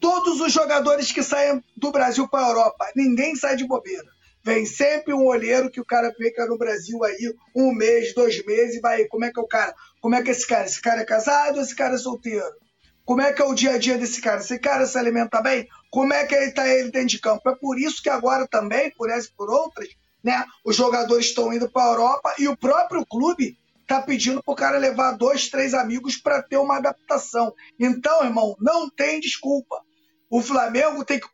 Todos os jogadores que saem do Brasil para a Europa, ninguém sai de bobeira. Vem sempre um olheiro que o cara fica no Brasil aí um mês, dois meses, vai. Como é que é o cara? Como é que é esse cara? Esse cara é casado ou esse cara é solteiro? Como é que é o dia a dia desse cara? Esse cara se alimenta bem? Como é que ele está ele dentro de campo? É por isso que agora também, por essa e por outras, né, os jogadores estão indo para a Europa e o próprio clube está pedindo para o cara levar dois, três amigos para ter uma adaptação. Então, irmão, não tem desculpa. O Flamengo tem que,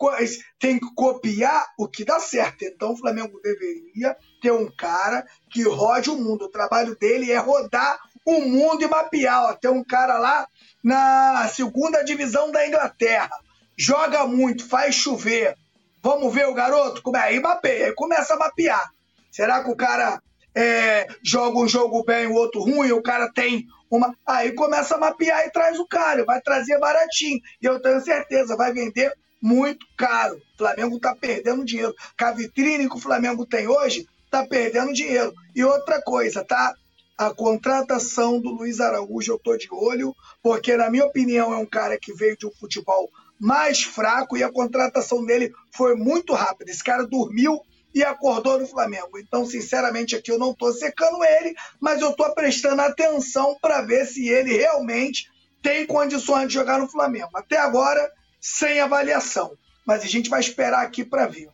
tem que copiar o que dá certo. Então o Flamengo deveria ter um cara que rode o mundo. O trabalho dele é rodar o mundo e mapear. Ó. Tem um cara lá na segunda divisão da Inglaterra. Joga muito, faz chover. Vamos ver o garoto? Como é? Aí mapeia, aí começa a mapear. Será que o cara é, joga um jogo bem, o outro ruim, o cara tem uma. Aí começa a mapear e traz o cara, vai trazer baratinho. E eu tenho certeza, vai vender muito caro. O Flamengo está perdendo dinheiro. Com a vitrine que o Flamengo tem hoje, está perdendo dinheiro. E outra coisa, tá? A contratação do Luiz Araújo eu tô de olho, porque, na minha opinião, é um cara que veio de um futebol mais fraco e a contratação dele foi muito rápida. Esse cara dormiu e acordou no Flamengo. Então, sinceramente, aqui eu não estou secando ele, mas eu estou prestando atenção para ver se ele realmente tem condições de jogar no Flamengo. Até agora, sem avaliação. Mas a gente vai esperar aqui para ver.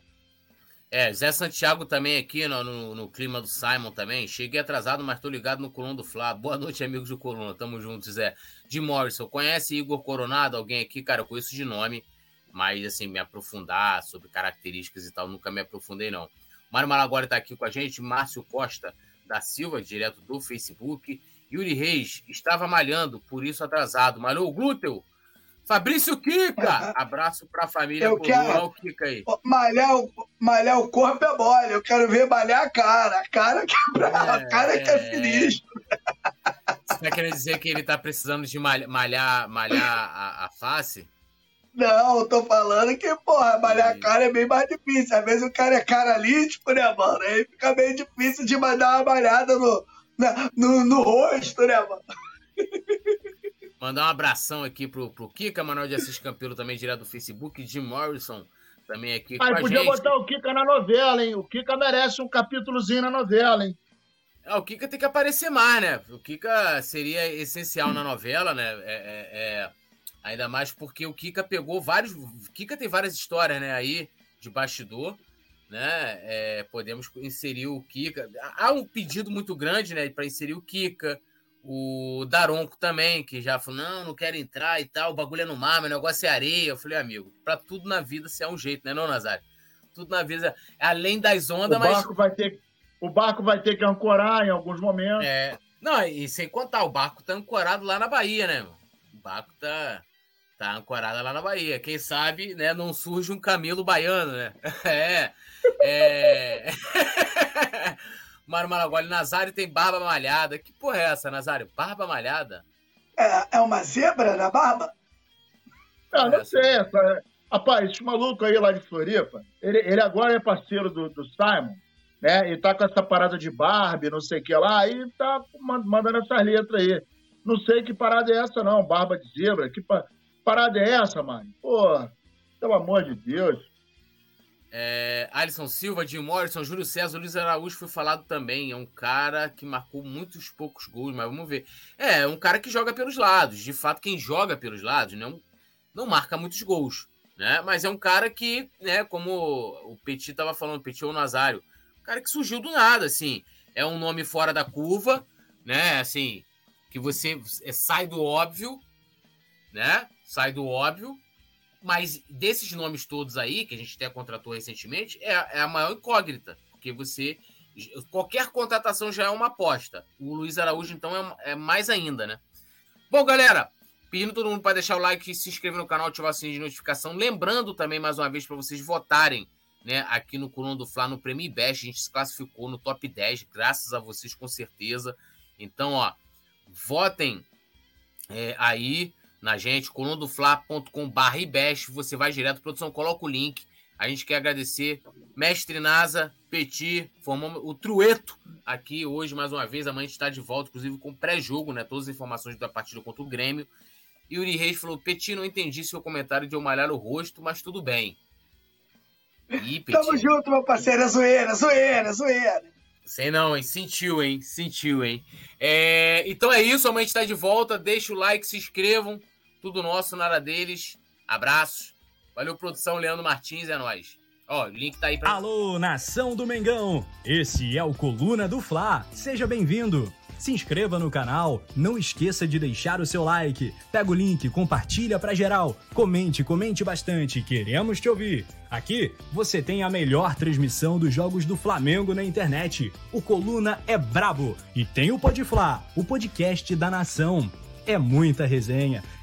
É, Zé Santiago também aqui no, no, no, clima do Simon também. Cheguei atrasado, mas tô ligado no Coluna do Flá. Boa noite, amigos do Coluna. Tamo juntos, Zé. De Morrison, conhece Igor Coronado? Alguém aqui? Cara, eu conheço de nome mas assim, me aprofundar sobre características e tal, nunca me aprofundei, não. Mário Malagora está aqui com a gente, Márcio Costa da Silva, direto do Facebook. Yuri Reis estava malhando, por isso atrasado. Malhou o glúteo? Fabrício Kika! Abraço para a família. Eu quero... o Kika aí. Malhar, o, malhar o corpo é mole, eu quero ver malhar a cara. A cara que é, é a cara que é, é sinistro. Você está querendo dizer que ele está precisando de malhar, malhar, malhar a, a face? Não, eu tô falando que, porra, malhar a cara é bem mais difícil. Às vezes o cara é caralítico, né, mano? Aí fica bem difícil de mandar uma malhada no, na, no, no rosto, né, mano? Mandar um abração aqui pro, pro Kika, Manuel de Assis Campelo, também direto do Facebook, Jim Morrison, também aqui Aí podia gente. botar o Kika na novela, hein? O Kika merece um capítulozinho na novela, hein? É, o Kika tem que aparecer mais, né? O Kika seria essencial na novela, né? É, é, é, ainda mais porque o Kika pegou vários. O Kika tem várias histórias, né? Aí de bastidor, né? É, podemos inserir o Kika. Há um pedido muito grande, né? Para inserir o Kika. O Daronco também, que já falou: não, não quero entrar e tal, o bagulho é no mar, meu negócio é areia. Eu falei, amigo, para tudo na vida se é um jeito, né, não, Nazário? Tudo na vida, além das ondas, o mas. Barco vai ter, o barco vai ter que ancorar em alguns momentos. É. Não, e sem contar, o barco tá ancorado lá na Bahia, né? O barco tá, tá ancorado lá na Bahia. Quem sabe, né, não surge um camelo baiano, né? É. É. Mário Maragoli, Nazário tem barba malhada. Que porra é essa, Nazário? Barba malhada? É, é uma zebra na barba? Ah, não sei. Essa... Rapaz, esse maluco aí lá de Floripa, ele, ele agora é parceiro do, do Simon, né? E tá com essa parada de Barbie, não sei o que lá, e tá mandando essas letras aí. Não sei que parada é essa, não. Barba de zebra. Que parada é essa, mano? Pô, pelo amor de Deus. É, Alisson Silva, Jim Morrison, Júlio César, Luiz Araújo foi falado também. É um cara que marcou muitos poucos gols, mas vamos ver. É, é um cara que joga pelos lados. De fato, quem joga pelos lados não, não marca muitos gols. Né? Mas é um cara que, né, como o Petit estava falando, Petit ou Nazário, um cara que surgiu do nada, assim. É um nome fora da curva, né? Assim, que você é, sai do óbvio, né? Sai do óbvio mas desses nomes todos aí, que a gente até contratou recentemente, é, é a maior incógnita. Porque você. Qualquer contratação já é uma aposta. O Luiz Araújo, então, é, é mais ainda, né? Bom, galera, pedindo todo mundo para deixar o like, se inscrever no canal, ativar o sininho de notificação. Lembrando também, mais uma vez, para vocês votarem né, aqui no Coluna do Fla, no Prêmio Best. A gente se classificou no top 10, graças a vocês, com certeza. Então, ó, votem é, aí na gente, colundofla.com.br ibest, você vai direto, produção, coloca o link. A gente quer agradecer Mestre Nasa, Petit, formamos o Trueto aqui hoje, mais uma vez. Amanhã a gente está de volta, inclusive com pré-jogo, né? Todas as informações da partida contra o Grêmio. E Uri Reis falou: Petit, não entendi seu comentário de eu malhar o rosto, mas tudo bem. E, Petit... Tamo junto, meu parceiro. É zoeira, zoeira, zoeira. Sei não, hein? Sentiu, hein? Sentiu, hein? É... Então é isso, amanhã a gente tá de volta. Deixa o like, se inscrevam. Tudo nosso, nada deles. Abraço. Valeu, produção. Leandro Martins, é nóis. Ó, o link tá aí pra. Alô, nação do Mengão! Esse é o Coluna do Fla. Seja bem-vindo. Se inscreva no canal, não esqueça de deixar o seu like. Pega o link, compartilha pra geral. Comente, comente bastante, queremos te ouvir. Aqui você tem a melhor transmissão dos jogos do Flamengo na internet. O Coluna é brabo e tem o Podfla, o podcast da nação. É muita resenha